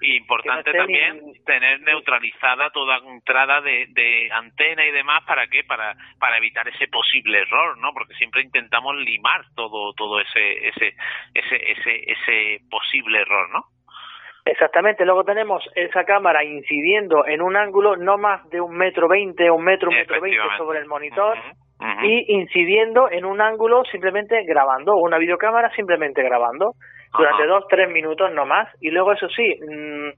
y importante también tener neutralizada toda entrada de, de, antena y demás, ¿para qué? Para, para evitar ese posible error, ¿no? Porque siempre intentamos limar todo, todo ese, ese, ese, ese, ese posible error, ¿no? Exactamente, luego tenemos esa cámara incidiendo en un ángulo no más de un metro veinte o un metro, un metro veinte sobre el monitor y incidiendo en un ángulo simplemente grabando, una videocámara simplemente grabando durante dos, tres minutos no más. Y luego eso sí, mm,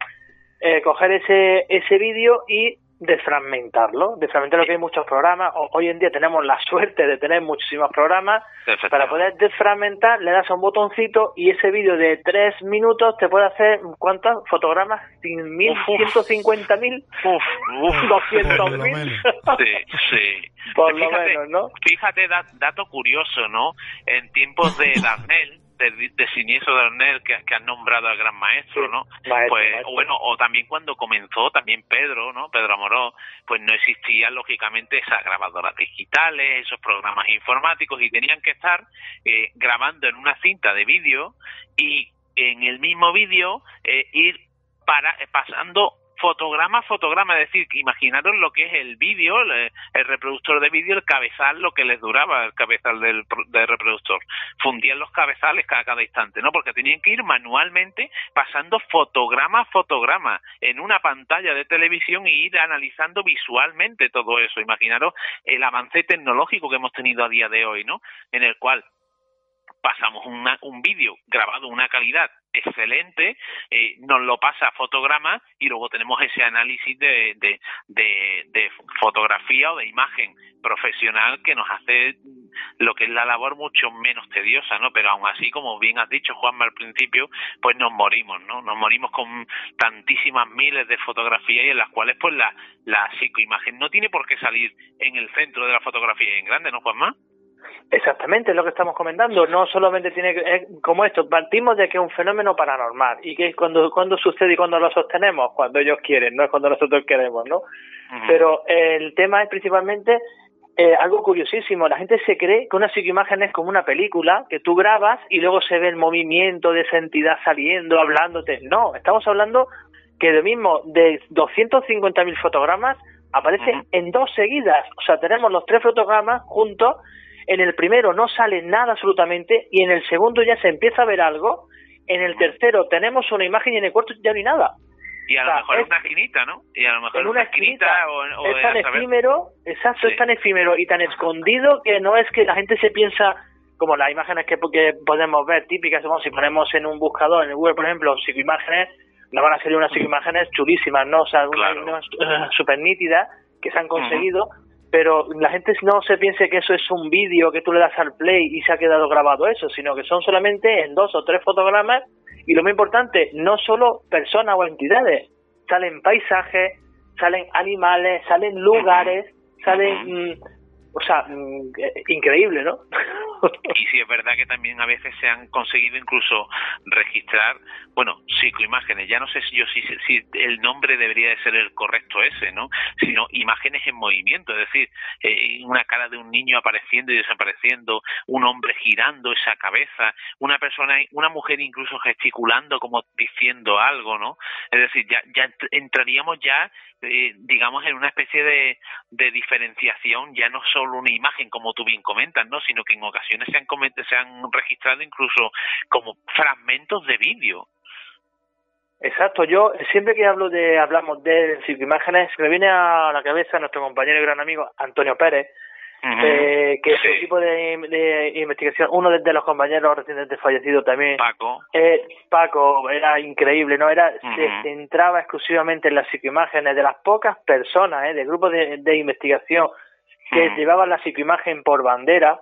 eh, coger ese, ese vídeo y desfragmentarlo, desfragmentar lo que hay muchos programas. hoy en día tenemos la suerte de tener muchísimos programas. Para poder desfragmentar, le das a un botoncito y ese vídeo de tres minutos te puede hacer, ¿cuántos fotogramas? ¿Mil? ¿150 mil? ¿200 mil? Sí, sí. Por lo menos, ¿no? Fíjate, dato curioso, ¿no? En tiempos de Darnell, de, de Siniestro de que, que, han nombrado al gran maestro, ¿no? pues bueno, o también cuando comenzó también Pedro, ¿no? Pedro Amoró, pues no existían lógicamente esas grabadoras digitales, esos programas informáticos y tenían que estar eh, grabando en una cinta de vídeo y en el mismo vídeo eh, ir para pasando fotograma a fotograma, es decir, imaginaros lo que es el vídeo, el, reproductor de vídeo, el cabezal, lo que les duraba el cabezal del, reproductor. Fundían los cabezales cada, cada instante, ¿no? Porque tenían que ir manualmente pasando fotograma a fotograma en una pantalla de televisión y ir analizando visualmente todo eso. Imaginaros el avance tecnológico que hemos tenido a día de hoy, ¿no? En el cual pasamos un vídeo grabado una calidad excelente, eh, nos lo pasa a fotograma y luego tenemos ese análisis de, de, de, fotografía o de imagen profesional que nos hace lo que es la labor mucho menos tediosa, ¿no? Pero aún así, como bien has dicho, Juanma, al principio, pues nos morimos, ¿no? Nos morimos con tantísimas miles de fotografías y en las cuales, pues, la, la psicoimagen no tiene por qué salir en el centro de la fotografía en grande, ¿no, Juanma? Exactamente, es lo que estamos comentando. No solamente tiene que, como esto, partimos de que es un fenómeno paranormal y que cuando, cuando sucede y cuando lo sostenemos, cuando ellos quieren, no es cuando nosotros queremos, ¿no? Pero el tema es principalmente eh, algo curiosísimo. La gente se cree que una psicoimagen es como una película que tú grabas y luego se ve el movimiento de esa entidad saliendo, hablándote. No, estamos hablando que de mismo de 250.000 fotogramas aparecen en dos seguidas. O sea, tenemos los tres fotogramas juntos en el primero no sale nada absolutamente y en el segundo ya se empieza a ver algo, en el tercero tenemos una imagen y en el cuarto ya no hay nada. Y a lo mejor es una esquinita, ¿no? Y a lo mejor en una esquinita, o, es tan efímero, exacto, es tan efímero y tan escondido que no es que la gente se piensa como las imágenes que, podemos ver típicas, como si ponemos en un buscador, en el Google, por ejemplo, psicoimágenes, nos van a salir unas psicoimágenes chulísimas, ¿no? O sea, unas, súper nítidas que se han conseguido, pero la gente no se piense que eso es un vídeo que tú le das al play y se ha quedado grabado eso, sino que son solamente en dos o tres fotogramas y lo más importante, no solo personas o entidades, salen paisajes, salen animales, salen lugares, salen o sea, mm, increíble, ¿no? y sí es verdad que también a veces se han conseguido incluso registrar, bueno, psicoimágenes, ya no sé si yo si, si el nombre debería de ser el correcto ese, ¿no? Sino imágenes en movimiento, es decir, eh, una cara de un niño apareciendo y desapareciendo, un hombre girando esa cabeza, una persona, una mujer incluso gesticulando como diciendo algo, ¿no? Es decir, ya, ya entraríamos ya eh, digamos, en una especie de, diferenciación, ya no solo una imagen, como tú bien comentas, ¿no? sino que en ocasiones se han, se han registrado incluso como fragmentos de vídeo. Exacto, yo siempre que hablo de hablamos de imágenes me viene a la cabeza nuestro compañero y gran amigo Antonio Pérez, eh, que es un equipo de, investigación, uno de, los compañeros recientemente fallecidos también. Paco. Eh, Paco, era increíble, ¿no? Era, Se centraba exclusivamente en las psicoimágenes de las pocas personas, ¿eh? del grupo de, investigación que llevaban la psicoimagen por bandera.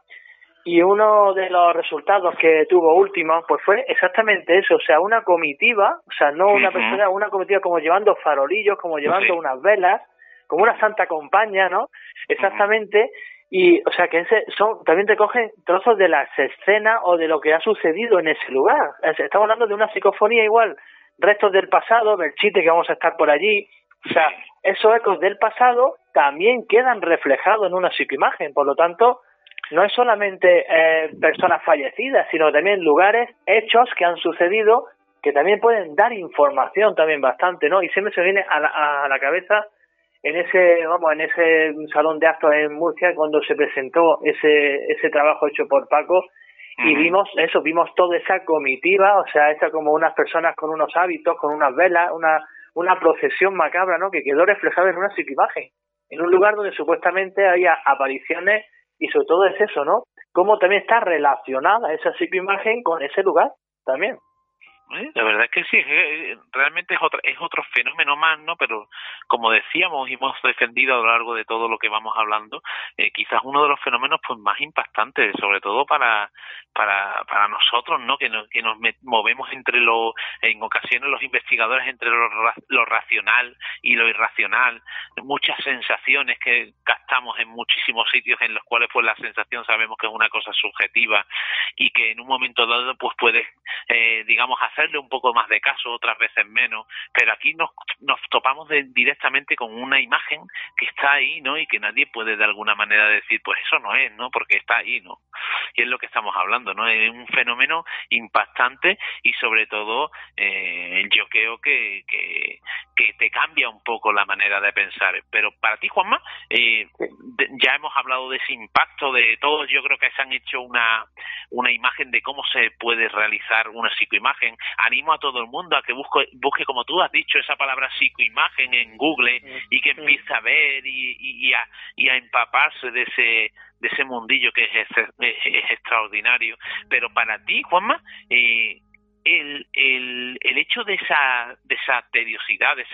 Y uno de los resultados que tuvo último, pues fue exactamente eso, o sea, una comitiva, o sea, no una persona, una comitiva como llevando farolillos, como llevando unas velas, como una santa compañía, ¿no? Exactamente, y, o sea, que ese son, también te cogen trozos de las escenas o de lo que ha sucedido en ese lugar. Estamos hablando de una psicofonía igual, restos del pasado, del chiste que vamos a estar por allí. O sea, esos ecos del pasado también quedan reflejados en una psicoimagen. Por lo tanto, no es solamente eh, personas fallecidas, sino también lugares, hechos que han sucedido que también pueden dar información también bastante, ¿no? Y siempre se viene a la, a la cabeza en ese vamos en ese salón de actos en Murcia cuando se presentó ese ese trabajo hecho por Paco y vimos eso vimos toda esa comitiva o sea esa como unas personas con unos hábitos con unas velas una una procesión macabra no que quedó reflejada en una psiquimagen en un lugar donde supuestamente había apariciones y sobre todo es eso no cómo también está relacionada esa psiquimagen con ese lugar también ¿eh? La verdad es que sí, realmente es otro, es otro fenómeno más, ¿no? Pero como decíamos y hemos defendido a lo largo de todo lo que vamos hablando, eh, quizás uno de los fenómenos pues más impactantes, sobre todo para, para, para nosotros, ¿no? Que nos, que nos movemos entre lo, en ocasiones los investigadores entre lo, lo racional y lo irracional, muchas sensaciones que captamos en muchísimos sitios en los cuales pues la sensación sabemos que es una cosa subjetiva y que en un momento dado pues puedes, eh, digamos, hacerle un poco más de caso, otras veces menos, pero aquí nos, nos topamos directamente con una imagen que está ahí, ¿no? Y que nadie puede de alguna manera decir, pues eso no es, ¿no? Porque está ahí, ¿no? Y es lo que estamos hablando, ¿no? Es un fenómeno impactante y sobre todo eh, yo creo que, que, que te cambia un poco la manera de pensar. Pero para ti, Juanma, eh, ya hemos hablado de ese impacto de todos, yo creo que se han hecho una, una imagen de cómo se puede realizar una psicoimagen. Animo a todo el mundo a que busque, busque como tú has dicho, esa palabra psicoimagen en Google y que empiece a ver y, y, a, y a empaparse de ese de ese mundillo que es, es, extraordinario. Pero para ti, Juanma, eh, el, el, el hecho de esa, de esa tediosidad, de,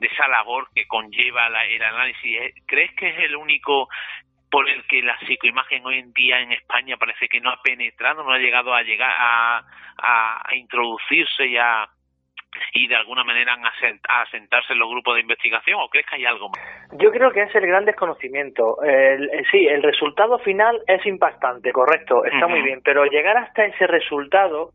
de esa labor que conlleva la, el análisis, ¿eh? ¿crees que es el único por el que la psicoimagen hoy en día en España parece que no ha penetrado, no ha llegado a llegar a, a, introducirse y a, y de alguna manera a asentarse en los grupos de investigación o crees que hay algo más? Yo creo que es el gran desconocimiento. El, sí, el resultado final es impactante, correcto, está muy bien, pero llegar hasta ese resultado,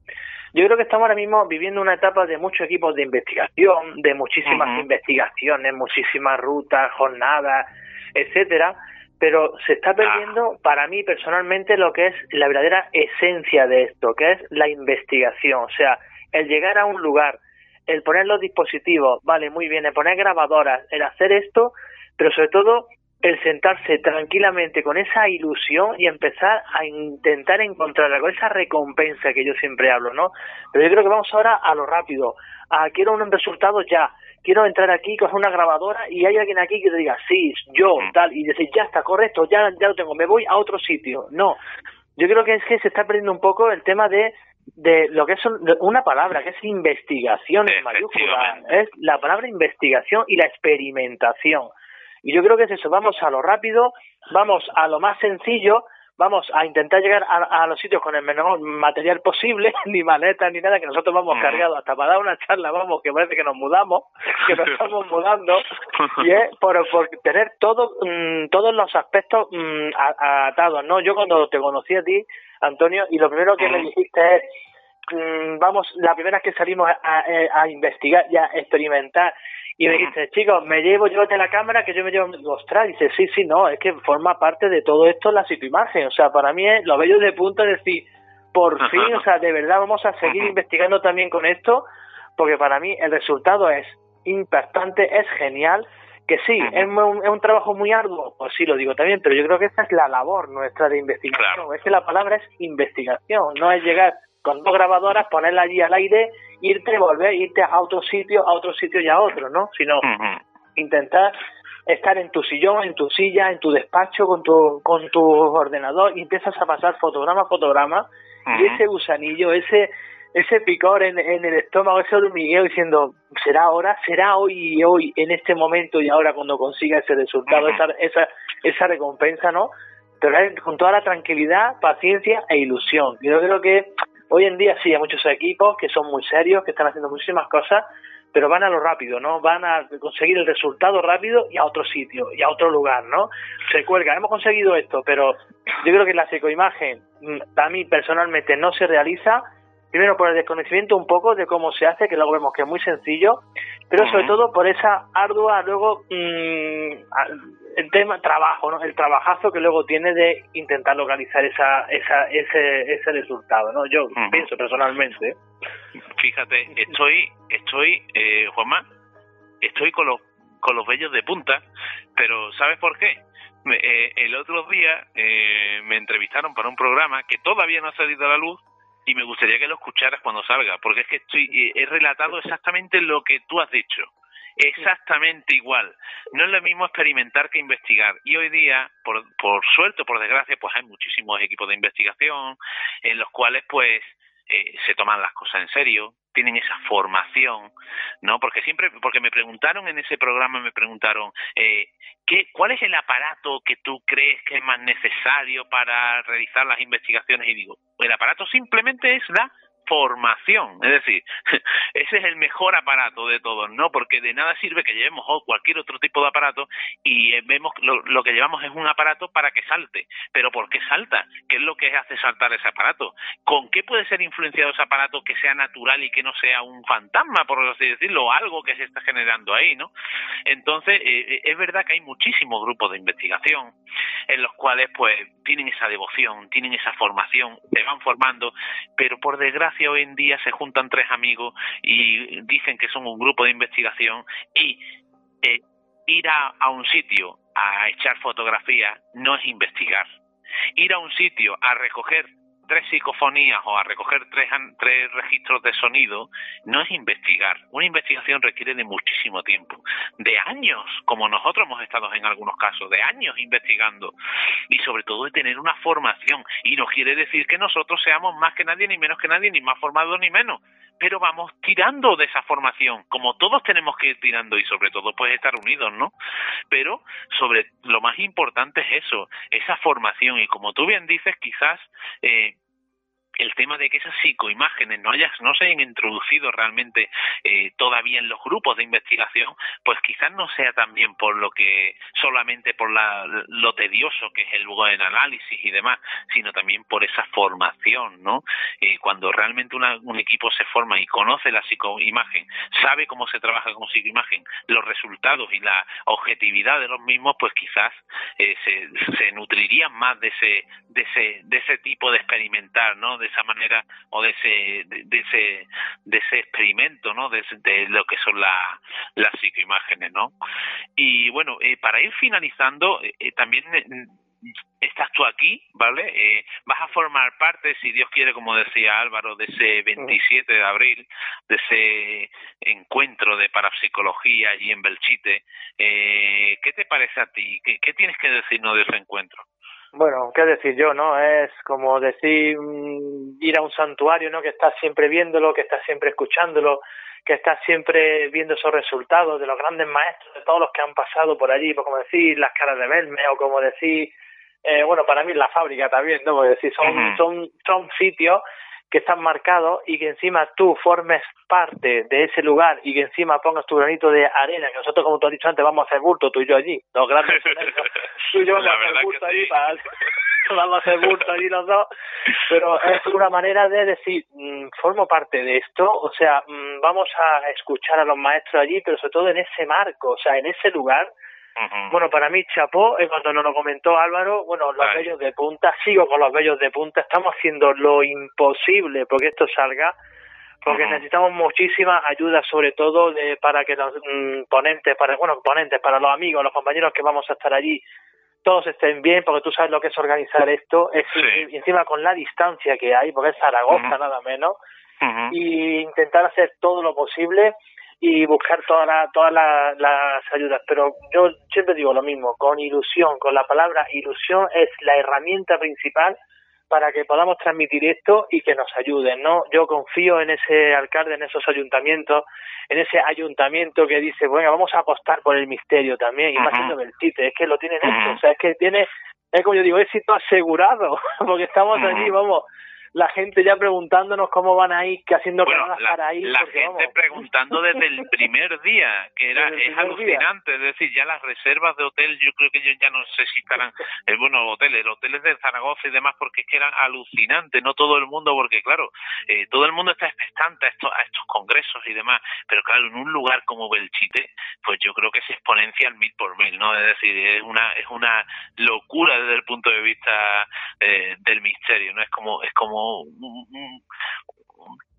yo creo que estamos ahora mismo viviendo una etapa de muchos equipos de investigación, de muchísimas investigaciones, muchísimas rutas, jornadas, etcétera, pero se está perdiendo para mí personalmente lo que es la verdadera esencia de esto, que es la investigación, o sea, el llegar a un lugar, el poner los dispositivos, vale, muy bien, el poner grabadoras, el hacer esto, pero sobre todo el sentarse tranquilamente con esa ilusión y empezar a intentar encontrar algo, esa recompensa que yo siempre hablo, ¿no? Pero yo creo que vamos ahora a lo rápido, a quiero un resultado ya, quiero entrar aquí, coger una grabadora y hay alguien aquí que te diga, sí, yo, tal, y decir, ya está, correcto, ya, ya lo tengo, me voy a otro sitio. No, yo creo que es que se está perdiendo un poco el tema de de lo que es una palabra que es investigación en mayúscula es la palabra investigación y la experimentación. Y yo creo que es eso vamos a lo rápido vamos a lo más sencillo vamos a intentar llegar a, los sitios con el menor material posible, ni maletas ni nada, que nosotros vamos cargados hasta para dar una charla, vamos, que parece que nos mudamos, que nos estamos mudando, y es por, por tener todo, mm, todos los aspectos mm, atados, ¿no? Yo cuando te conocí a ti, Antonio, y lo primero que me dijiste es, mm, vamos, la primera vez que salimos a, a investigar y a experimentar y me dice, chicos, me llevo, llévate la cámara que yo me llevo, ostras, dice, sí, sí, no, es que forma parte de todo esto la psicoimagen, o sea, para mí es, lo bello de punto es decir, por fin, o sea, de verdad vamos a seguir investigando también con esto, porque para mí el resultado es impactante, es genial, que sí, es un, es un, trabajo muy arduo, pues sí lo digo también, pero yo creo que esta es la labor nuestra de investigación, es que la palabra es investigación, no es llegar con dos grabadoras, ponerla allí al aire irte, volver, irte a otro sitio, a otro sitio y a otro, ¿no? Sino intentar estar en tu sillón, en tu silla, en tu despacho, con tu, con tu ordenador y empiezas a pasar fotograma a fotograma y ese gusanillo, ese ese picor en, en el estómago, ese hormigueo diciendo, será ahora, será hoy y hoy, en este momento y ahora cuando consiga ese resultado, esa, esa, esa recompensa, ¿no? Pero con toda la tranquilidad, paciencia e ilusión. Yo creo que Hoy en día sí hay muchos equipos que son muy serios, que están haciendo muchísimas cosas, pero van a lo rápido, ¿no? Van a conseguir el resultado rápido y a otro sitio, y a otro lugar, ¿no? Se cuelga, hemos conseguido esto, pero yo creo que la psicoimagen, mm, a mí personalmente no se realiza, primero por el desconocimiento un poco de cómo se hace, que luego vemos que es muy sencillo, pero sobre todo por esa ardua luego mmm, el tema trabajo, ¿no? El trabajazo que luego tiene de intentar localizar esa, esa, ese, ese resultado, ¿no? Yo pienso personalmente. Fíjate, estoy, estoy, eh, Juanma, estoy con los, con los vellos de punta, pero ¿sabes por qué? Eh, el otro día eh, me entrevistaron para un programa que todavía no ha salido a la luz y me gustaría que lo escucharas cuando salga, porque es que estoy, eh, he relatado exactamente lo que tú has dicho exactamente igual. No es lo mismo experimentar que investigar. Y hoy día, por, por suerte por desgracia, pues hay muchísimos equipos de investigación en los cuales, pues, eh, se toman las cosas en serio, tienen esa formación, ¿no? Porque siempre, porque me preguntaron en ese programa, me preguntaron, eh, ¿qué, ¿cuál es el aparato que tú crees que es más necesario para realizar las investigaciones? Y digo, el aparato simplemente es la formación. Es decir, ese es el mejor aparato de todos, ¿no? Porque de nada sirve que llevemos cualquier otro tipo de aparato y eh, vemos lo, lo, que llevamos es un aparato para que salte. Pero ¿por qué salta? ¿Qué es lo que hace saltar ese aparato? ¿Con qué puede ser influenciado ese aparato que sea natural y que no sea un fantasma, por así decirlo, o algo que se está generando ahí, ¿no? Entonces, eh, eh, es verdad que hay muchísimos grupos de investigación en los cuales, pues, tienen esa devoción, tienen esa formación, se van formando, pero por desgracia hoy en día se juntan tres amigos y dicen que son un grupo de investigación y eh, ir a, a un sitio a echar fotografías no es investigar. Ir a un sitio a recoger tres psicofonías o a recoger tres, tres registros de sonido no es investigar. Una investigación requiere de muchísimo tiempo, de años, como nosotros hemos estado en algunos casos, de años investigando y sobre todo de tener una formación. Y no quiere decir que nosotros seamos más que nadie, ni menos que nadie, ni más formados ni menos, pero vamos tirando de esa formación, como todos tenemos que ir tirando y sobre todo pues estar unidos, ¿no? Pero sobre lo más importante es eso, esa formación y como tú bien dices, quizás eh, el tema de que esas psicoimágenes no hayas, no se hayan introducido realmente eh, todavía en los grupos de investigación, pues quizás no sea también por lo que solamente por la, lo tedioso que es el buen análisis y demás, sino también por esa formación, ¿no? Eh, cuando realmente una, un equipo se forma y conoce la psicoimagen, sabe cómo se trabaja con psicoimagen, los resultados y la objetividad de los mismos, pues quizás eh, se, se nutrirían más de ese, de ese, de ese tipo de experimentar, ¿no? Esa manera o de ese de, ese de ese experimento no de, de lo que son la, las psicoimágenes no y bueno eh, para ir finalizando eh, eh también eh, estás tú aquí, ¿vale? Eh, vas a formar parte, si Dios quiere, como decía Álvaro, de ese 27 de abril, de ese encuentro de parapsicología allí en Belchite. Eh, ¿Qué te parece a ti? ¿Qué, ¿Qué tienes que decirnos de ese encuentro? Bueno, qué decir yo, ¿no? Es como decir mm, ir a un santuario, ¿no? Que estás siempre viéndolo, que estás siempre escuchándolo, que estás siempre viendo esos resultados de los grandes maestros, de todos los que han pasado por allí, pues como decir las caras de Belme o como decir, eh, bueno, para mí la fábrica también, ¿no? Porque decir, son, son, son sitios que están marcados y que encima tú formes parte de ese lugar y que encima pongas tu granito de arena, que nosotros, como tú has dicho antes, vamos a hacer bulto, tú y yo allí, los grandes tú y yo vamos a hacer bulto allí para... vamos a hacer bulto allí los dos, pero es una manera de decir, mm, formo parte de esto, o sea, mm, vamos a escuchar a los maestros allí, pero sobre todo en ese marco, o sea, en ese lugar, bueno, para mí, chapó, eh, cuando nos lo comentó Álvaro, bueno, los bellos de punta, sigo con los bellos de punta, estamos haciendo lo imposible porque esto salga, porque necesitamos muchísima ayuda, sobre todo de, para que los mm, ponentes, para, bueno, ponentes, para los amigos, los compañeros que vamos a estar allí, todos estén bien, porque tú sabes lo que es organizar esto, es y encima con la distancia que hay, porque es Zaragoza nada menos, y intentar hacer todo lo posible y buscar todas todas las ayudas. Pero yo siempre digo lo mismo, con ilusión, con la palabra ilusión es la herramienta principal para que podamos transmitir esto y que nos ayuden, ¿no? Yo confío en ese alcalde, en esos ayuntamientos, en ese ayuntamiento que dice, bueno, vamos a apostar por el misterio también, y más siendo del es que lo tienen hecho, o sea, es que tiene, es como yo digo, éxito asegurado, porque estamos allí, vamos, la gente ya preguntándonos cómo van a ir, que haciendo bueno, la, para ir. La gente preguntando desde el primer día, que era es alucinante, es decir, ya las reservas de hotel, yo creo que ellos ya no sé si estarán, eh, bueno, hoteles, hoteles de Zaragoza y demás, porque es que eran alucinantes, no todo el mundo, porque claro, eh, todo el mundo está expectante a estos, a estos congresos y demás, pero claro, en un lugar como Belchite, pues yo creo que se exponencia al mil por mil, ¿no? Es decir, es una, es una locura desde el punto de vista eh, del misterio, ¿no? Es como, es como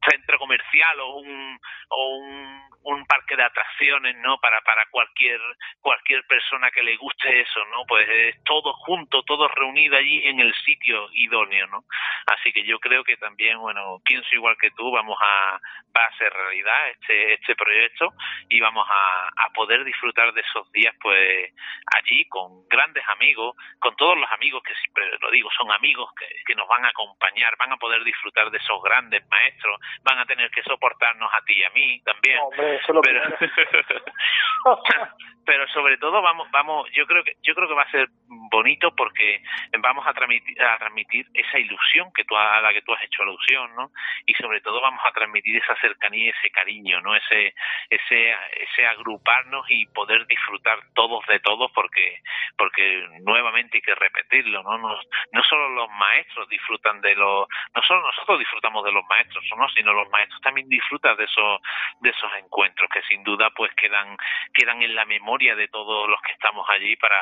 centro comercial o un, o un, un de atracciones, ¿no? Para, para cualquier, cualquier persona que le guste eso, ¿no? Pues es todo junto, todo reunido allí en el sitio idóneo, ¿no? Así que yo creo que también, bueno, pienso igual que tú, vamos a, va a ser realidad este, este proyecto y vamos a, a poder disfrutar de esos días, pues, allí con grandes amigos, con todos los amigos que siempre lo digo, son amigos que, que nos van a acompañar, van a poder disfrutar de esos grandes maestros, van a tener que soportarnos a ti y a mí también. pero, pero sobre todo vamos, vamos, yo creo que yo creo que va a ser bonito porque vamos a transmitir, a transmitir esa ilusión que tú a la que tú has hecho alusión, ¿no? Y sobre todo vamos a transmitir esa cercanía, ese cariño, ¿no? Ese ese ese agruparnos y poder disfrutar todos de todos porque porque nuevamente hay que repetirlo, ¿no? No, no solo los maestros disfrutan de los no solo nosotros disfrutamos de los maestros, ¿no? Sino los maestros también disfrutan de esos de esos encuentros que sin duda pues quedan quedan en la memoria de todos los que estamos allí para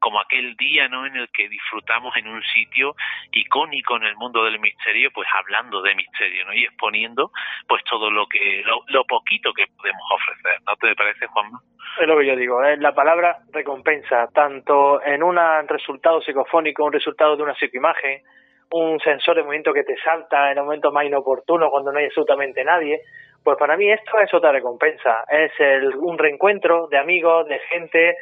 como aquel día, ¿no? En el que disfrutamos en un sitio icónico en el mundo del misterio, pues hablando de misterio. Y exponiendo pues todo lo que lo, poquito que podemos ofrecer, ¿no te parece, Juanma? Es lo que yo digo, es la palabra recompensa, tanto en un resultado psicofónico, un resultado de una psicoimagen, un sensor de movimiento que te salta en el momento más inoportuno cuando no hay absolutamente nadie, pues para mí esto es otra recompensa, es el, un reencuentro de amigos, de gente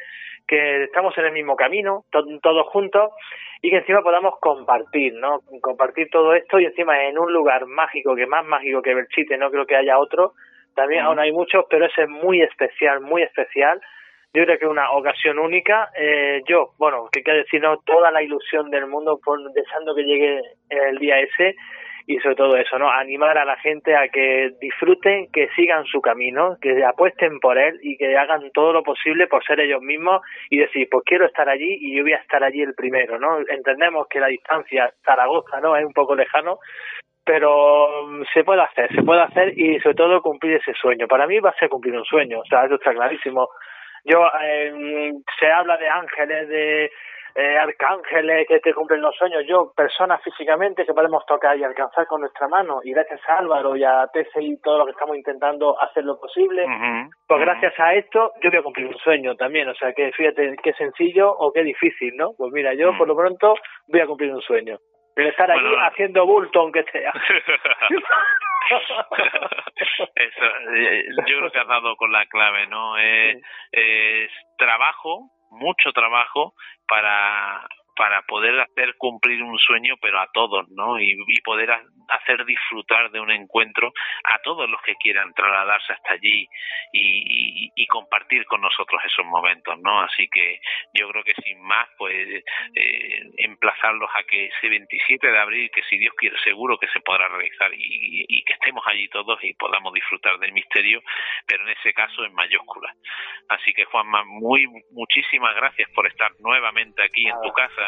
que estamos en el mismo camino, todos juntos, y que encima podamos compartir, ¿no? Compartir todo esto y encima en un lugar mágico, que más mágico que Belchite, no creo que haya otro, también aún hay muchos, pero ese es muy especial, muy especial. Yo creo que es una ocasión única. Eh, yo, bueno, que quiero decir, no, toda la ilusión del mundo por, deseando que llegue el día ese y sobre todo eso, ¿no? Animar a la gente a que disfruten, que sigan su camino, que apuesten por él y que hagan todo lo posible por ser ellos mismos y decir, pues quiero estar allí y yo voy a estar allí el primero, ¿no? Entendemos que la distancia Zaragoza, ¿no? Es un poco lejano, pero mm, se puede hacer, se puede hacer y sobre todo cumplir ese sueño. Para mí va a ser cumplir un sueño, o sea, eso está clarísimo. Yo, eh, se habla de ángeles, de eh, arcángeles que te cumplen los sueños, yo, personas físicamente que podemos tocar y alcanzar con nuestra mano, y gracias a Álvaro y a TC y todo lo que estamos intentando hacer lo posible, pues gracias a esto yo voy a cumplir un sueño también, o sea que fíjate qué sencillo o qué difícil, ¿yo? Pues mira, yo por lo pronto voy a cumplir un sueño. Pero estar aquí haciendo bulto aunque sea. Eso, eh, yo creo que has dado con la clave, ¿no? es trabajo, mucho trabajo para para poder hacer cumplir un sueño, pero a todos, ¿no? Y, poder hacer disfrutar de un encuentro a todos los que quieran trasladarse hasta allí y, compartir con nosotros esos momentos, ¿no? Así que yo creo que sin más, pues eh, emplazarlos a que ese 27 de abril, que si Dios quiere, seguro que se podrá realizar y, que estemos allí todos y podamos disfrutar del misterio, pero en ese caso en mayúsculas. Así que Juanma, muy muchísimas gracias por estar nuevamente aquí en tu casa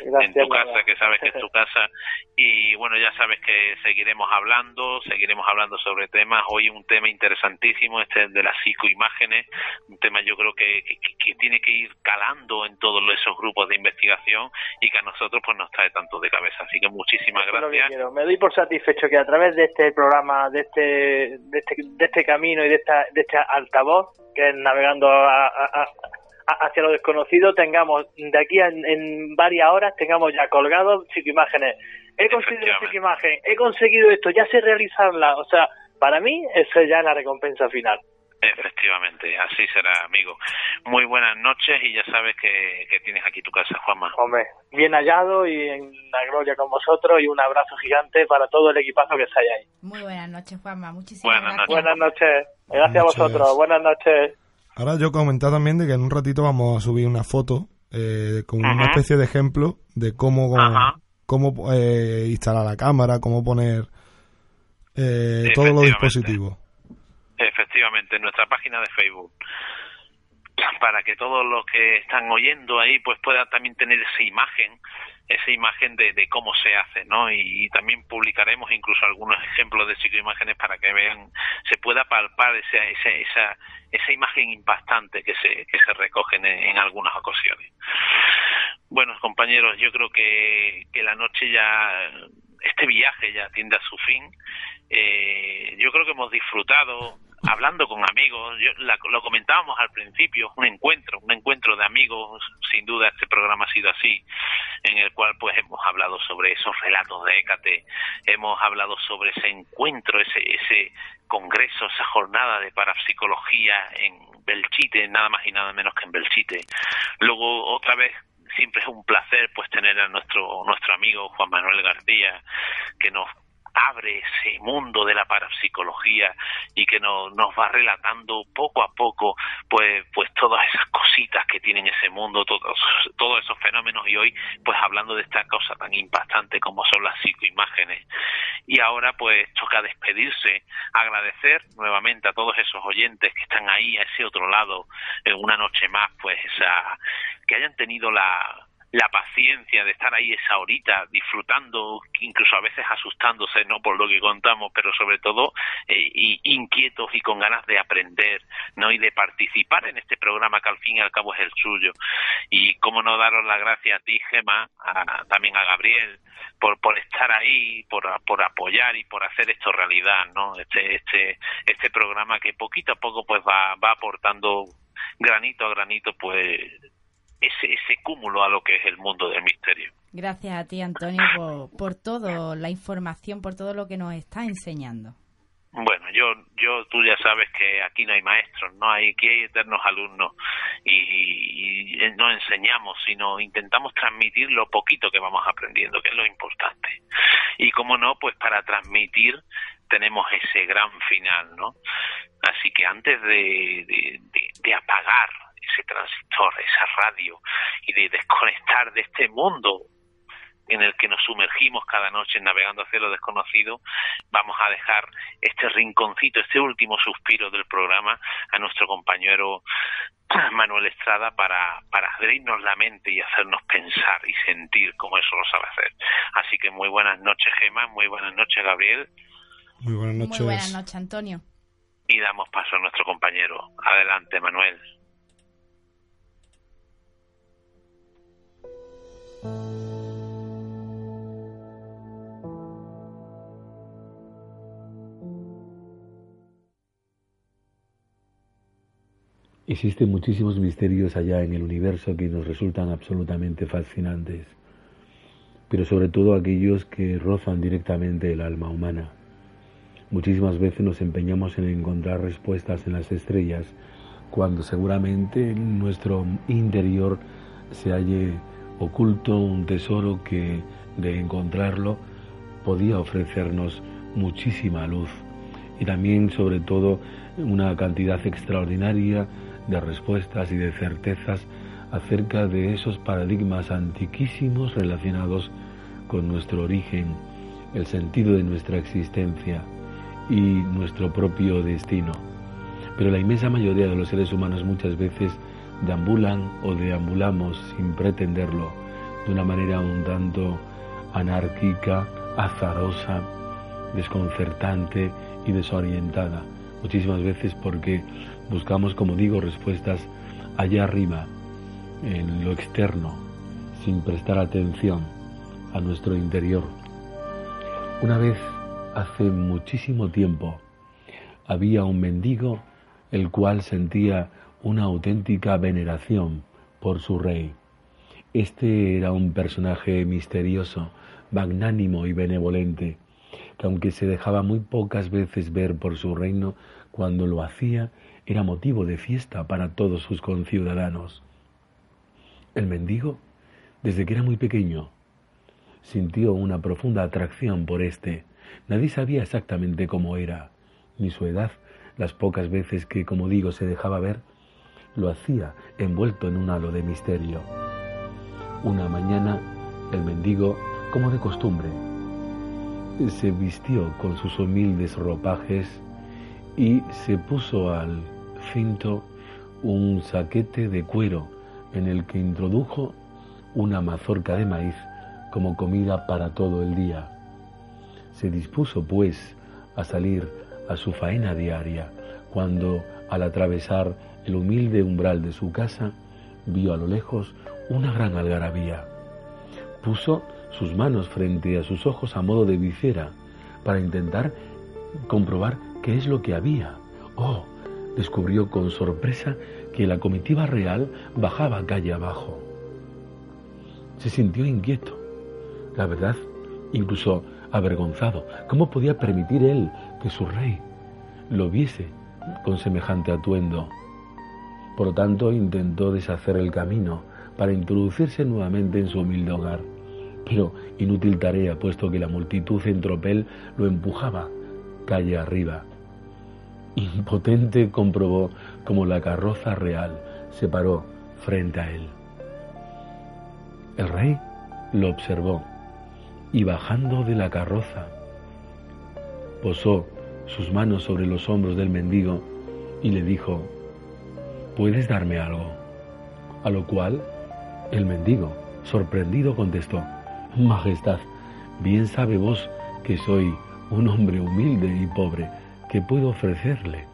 en tu casa, que sabes que es tu casa. Y bueno, ya sabes que seguiremos hablando, seguiremos hablando sobre temas. Hoy un tema interesantísimo, este de las psicoimágenes, un tema yo creo que, que, tiene que ir calando en todos esos grupos de investigación y que a nosotros pues nos trae tanto de cabeza. Así que muchísimas gracias. Me doy por satisfecho que a través de este programa, de este, de este, de este camino y de, esta, de este altavoz, que es navegando a hacia lo desconocido tengamos de aquí en, varias horas tengamos ya colgados imágenes he conseguido esta imagen he conseguido esto ya sé realizarla o sea para mí esa es ya la recompensa final Efectivamente, así será, amigo. Muy buenas noches y ya sabes que, tienes aquí tu casa, Juanma. Hombre, bien hallado y en la gloria con vosotros y un abrazo gigante para todo el equipazo que está ahí. Muy buenas noches, Juanma. Muchísimas gracias. Buenas noches. Gracias a vosotros. Buenas noches. Ahora yo comenté también de que en un ratito vamos a subir una foto eh, con una especie de ejemplo de cómo, cómo eh, instalar la cámara, cómo poner eh, todos los dispositivos. Efectivamente, en nuestra página de Facebook para que todos los que están oyendo ahí pues puedan también tener esa imagen esa imagen de, de cómo se hace, ¿no? Y, también publicaremos incluso algunos ejemplos de psicoimágenes para que vean, se pueda palpar esa, esa, esa, esa imagen impactante que se, que se recogen en, algunas ocasiones. Bueno, compañeros, yo creo que, que la noche ya este viaje ya tiende a su fin. Eh, yo creo que hemos disfrutado hablando con amigos, yo, lo comentábamos al principio, un encuentro, un encuentro de amigos, sin duda este programa ha sido así, en el cual pues hemos hablado sobre esos relatos de Écate, hemos hablado sobre ese encuentro, ese, ese congreso, esa jornada de parapsicología en Belchite, nada más y nada menos que en Belchite. Luego otra vez siempre es un placer pues tener a nuestro nuestro amigo Juan Manuel García que nos abre ese mundo de la parapsicología y que nos, nos va relatando poco a poco pues pues todas esas cositas que tienen ese mundo todos todos esos fenómenos y hoy pues hablando de esta cosa tan impactante como son las psicoimágenes. Y ahora pues toca despedirse agradecer nuevamente a todos esos oyentes que están ahí a ese otro lado en una noche más pues esa que hayan tenido la la paciencia de estar ahí esa horita disfrutando, incluso a veces asustándose, no por lo que contamos, pero sobre todo eh, inquietos y con ganas de aprender, ¿no? Y de participar en este programa que al fin y al cabo es el suyo. Y cómo no daros las gracias a ti, Gema, también a Gabriel, por, por estar ahí, por, por apoyar y por hacer esto realidad, ¿no? Este, este, este programa que poquito a poco pues va, va aportando granito a granito pues ese, ese cúmulo a lo que es el mundo del misterio. Gracias a ti, Antonio, por, por todo, la información, por todo lo que nos está enseñando. Bueno, yo, yo, tú ya sabes que aquí no hay maestros, no hay, aquí hay eternos alumnos y, y, no enseñamos, sino intentamos transmitir lo poquito que vamos aprendiendo, que es lo importante. Y como no, pues para transmitir tenemos ese gran final, ¿no? Así que antes de, de, de apagar ese transistor, esa radio, y de desconectar de este mundo en el que nos sumergimos cada noche navegando hacia lo desconocido, vamos a dejar este rinconcito, este último suspiro del programa a nuestro compañero Manuel Estrada para, para abrirnos la mente y hacernos pensar y sentir como eso lo sabe hacer. Así que muy buenas noches, Gema, muy buenas noches, Gabriel. Muy buenas noches. Muy buenas noches, Antonio. Y damos paso a nuestro compañero. Adelante, Manuel. Existen muchísimos misterios allá en el universo que nos resultan absolutamente fascinantes, pero sobre todo aquellos que rozan directamente el alma humana. Muchísimas veces nos empeñamos en encontrar respuestas en las estrellas, cuando seguramente en nuestro interior se halle oculto un tesoro que de encontrarlo podía ofrecernos muchísima luz y también sobre todo una cantidad extraordinaria de respuestas y de certezas acerca de esos paradigmas antiquísimos relacionados con nuestro origen, el sentido de nuestra existencia y nuestro propio destino. Pero la inmensa mayoría de los seres humanos muchas veces deambulan o deambulamos sin pretenderlo de una manera un tanto anárquica, azarosa, desconcertante y desorientada. Muchísimas veces porque buscamos, como digo, respuestas allá arriba, en lo externo, sin prestar atención a nuestro interior. Una vez, hace muchísimo tiempo, había un mendigo el cual sentía una auténtica veneración por su rey. Este era un personaje misterioso, magnánimo y benevolente, que aunque se dejaba muy pocas veces ver por su reino, cuando lo hacía era motivo de fiesta para todos sus conciudadanos. El mendigo, desde que era muy pequeño, sintió una profunda atracción por éste. Nadie sabía exactamente cómo era, ni su edad. Las pocas veces que, como digo, se dejaba ver, lo hacía envuelto en un halo de misterio. Una mañana, el mendigo, como de costumbre, se vistió con sus humildes ropajes y se puso al cinto un saquete de cuero en el que introdujo una mazorca de maíz como comida para todo el día. Se dispuso, pues, a salir a su faena diaria, cuando, al atravesar el humilde umbral de su casa, vio a lo lejos una gran algarabía. Puso sus manos frente a sus ojos a modo de visera para intentar comprobar qué es lo que había. Oh, descubrió con sorpresa que la comitiva real bajaba calle abajo. Se sintió inquieto, la verdad, incluso avergonzado. ¿Cómo podía permitir él que su rey lo viese con semejante atuendo? Por lo tanto, intentó deshacer el camino para introducirse nuevamente en su humilde hogar. Pero inútil tarea, puesto que la multitud en tropel lo empujaba calle arriba. Impotente comprobó como la carroza real se paró frente a él. El rey lo observó y bajando de la carroza, posó sus manos sobre los hombros del mendigo y le dijo, ¿puedes darme algo? A lo cual el mendigo, sorprendido, contestó, Majestad, bien sabe vos que soy un hombre humilde y pobre, ¿qué puedo ofrecerle?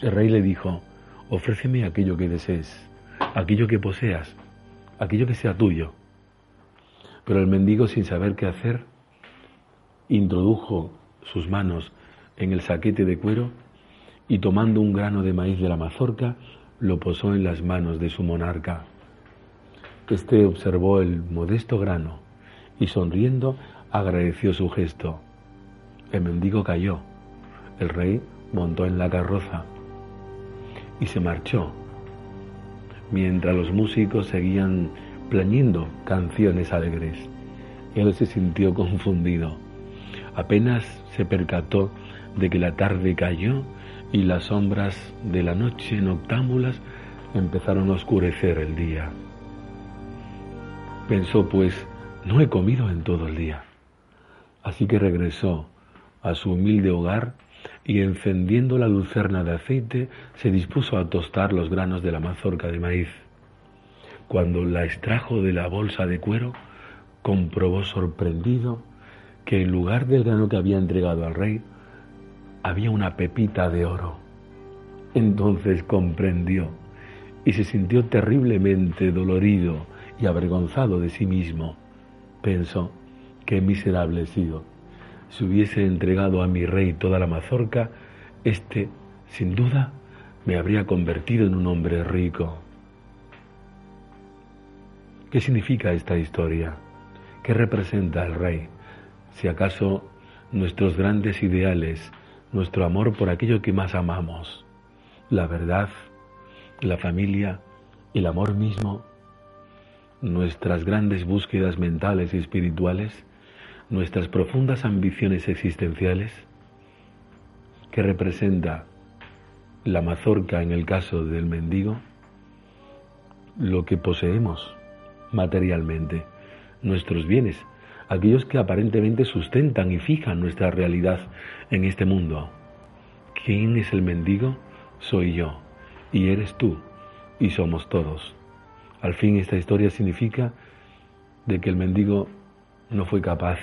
El rey le dijo, ofréceme aquello que desees, aquello que poseas, aquello que sea tuyo. Pero el mendigo, sin saber qué hacer, introdujo sus manos en el saquete de cuero y tomando un grano de maíz de la mazorca, lo posó en las manos de su monarca. Este observó el modesto grano y sonriendo agradeció su gesto. El mendigo cayó. El rey montó en la carroza y se marchó, mientras los músicos seguían plañiendo canciones alegres. Él se sintió confundido. Apenas se percató de que la tarde cayó y las sombras de la noche noctámbulas empezaron a oscurecer el día. Pensó pues, no he comido en todo el día. Así que regresó a su humilde hogar y encendiendo la lucerna de aceite se dispuso a tostar los granos de la mazorca de maíz. Cuando la extrajo de la bolsa de cuero, comprobó sorprendido que en lugar del grano que había entregado al rey, había una pepita de oro. Entonces comprendió y se sintió terriblemente dolorido y avergonzado de sí mismo. Pensó, qué miserable he sido. Si hubiese entregado a mi rey toda la mazorca, éste, sin duda, me habría convertido en un hombre rico. ¿Qué significa esta historia? ¿Qué representa el rey? Si acaso nuestros grandes ideales, nuestro amor por aquello que más amamos, la verdad, la familia, el amor mismo, nuestras grandes búsquedas mentales y espirituales, nuestras profundas ambiciones existenciales, que representa la mazorca en el caso del mendigo, lo que poseemos materialmente, nuestros bienes, aquellos que aparentemente sustentan y fijan nuestra realidad en este mundo. ¿Quién es el mendigo? Soy yo, y eres tú, y somos todos. Al fin esta historia significa de que el mendigo no fue capaz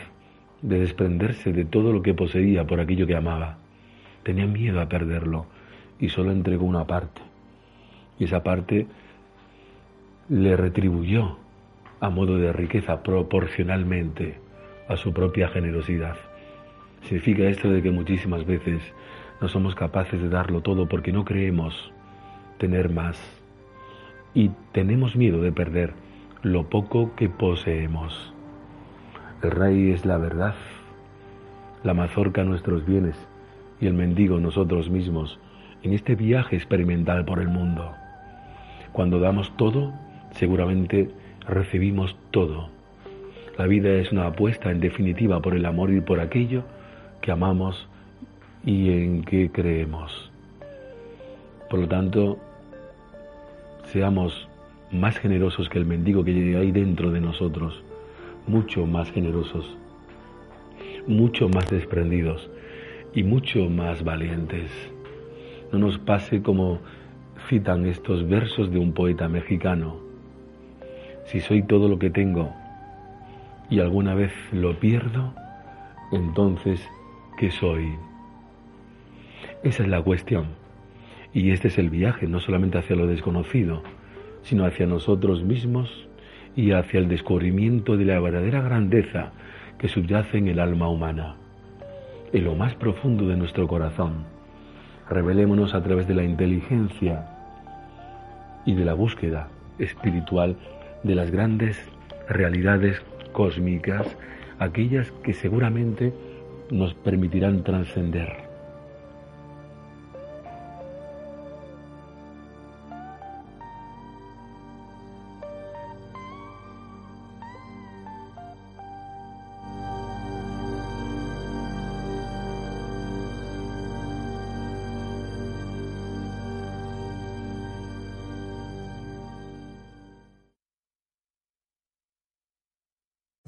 de desprenderse de todo lo que poseía por aquello que amaba. Tenía miedo a perderlo y solo entregó una parte. Y esa parte le retribuyó a modo de riqueza proporcionalmente a su propia generosidad. Significa esto de que muchísimas veces no somos capaces de darlo todo porque no creemos tener más y tenemos miedo de perder lo poco que poseemos. El rey es la verdad, la mazorca nuestros bienes y el mendigo nosotros mismos en este viaje experimental por el mundo. Cuando damos todo, seguramente recibimos todo. La vida es una apuesta en definitiva por el amor y por aquello que amamos y en que creemos. Por lo tanto, seamos más generosos que el mendigo que hay dentro de nosotros mucho más generosos, mucho más desprendidos y mucho más valientes. No nos pase como citan estos versos de un poeta mexicano. Si soy todo lo que tengo y alguna vez lo pierdo, entonces, ¿qué soy? Esa es la cuestión. Y este es el viaje, no solamente hacia lo desconocido, sino hacia nosotros mismos y hacia el descubrimiento de la verdadera grandeza que subyace en el alma humana, en lo más profundo de nuestro corazón. Revelémonos a través de la inteligencia y de la búsqueda espiritual de las grandes realidades cósmicas, aquellas que seguramente nos permitirán trascender.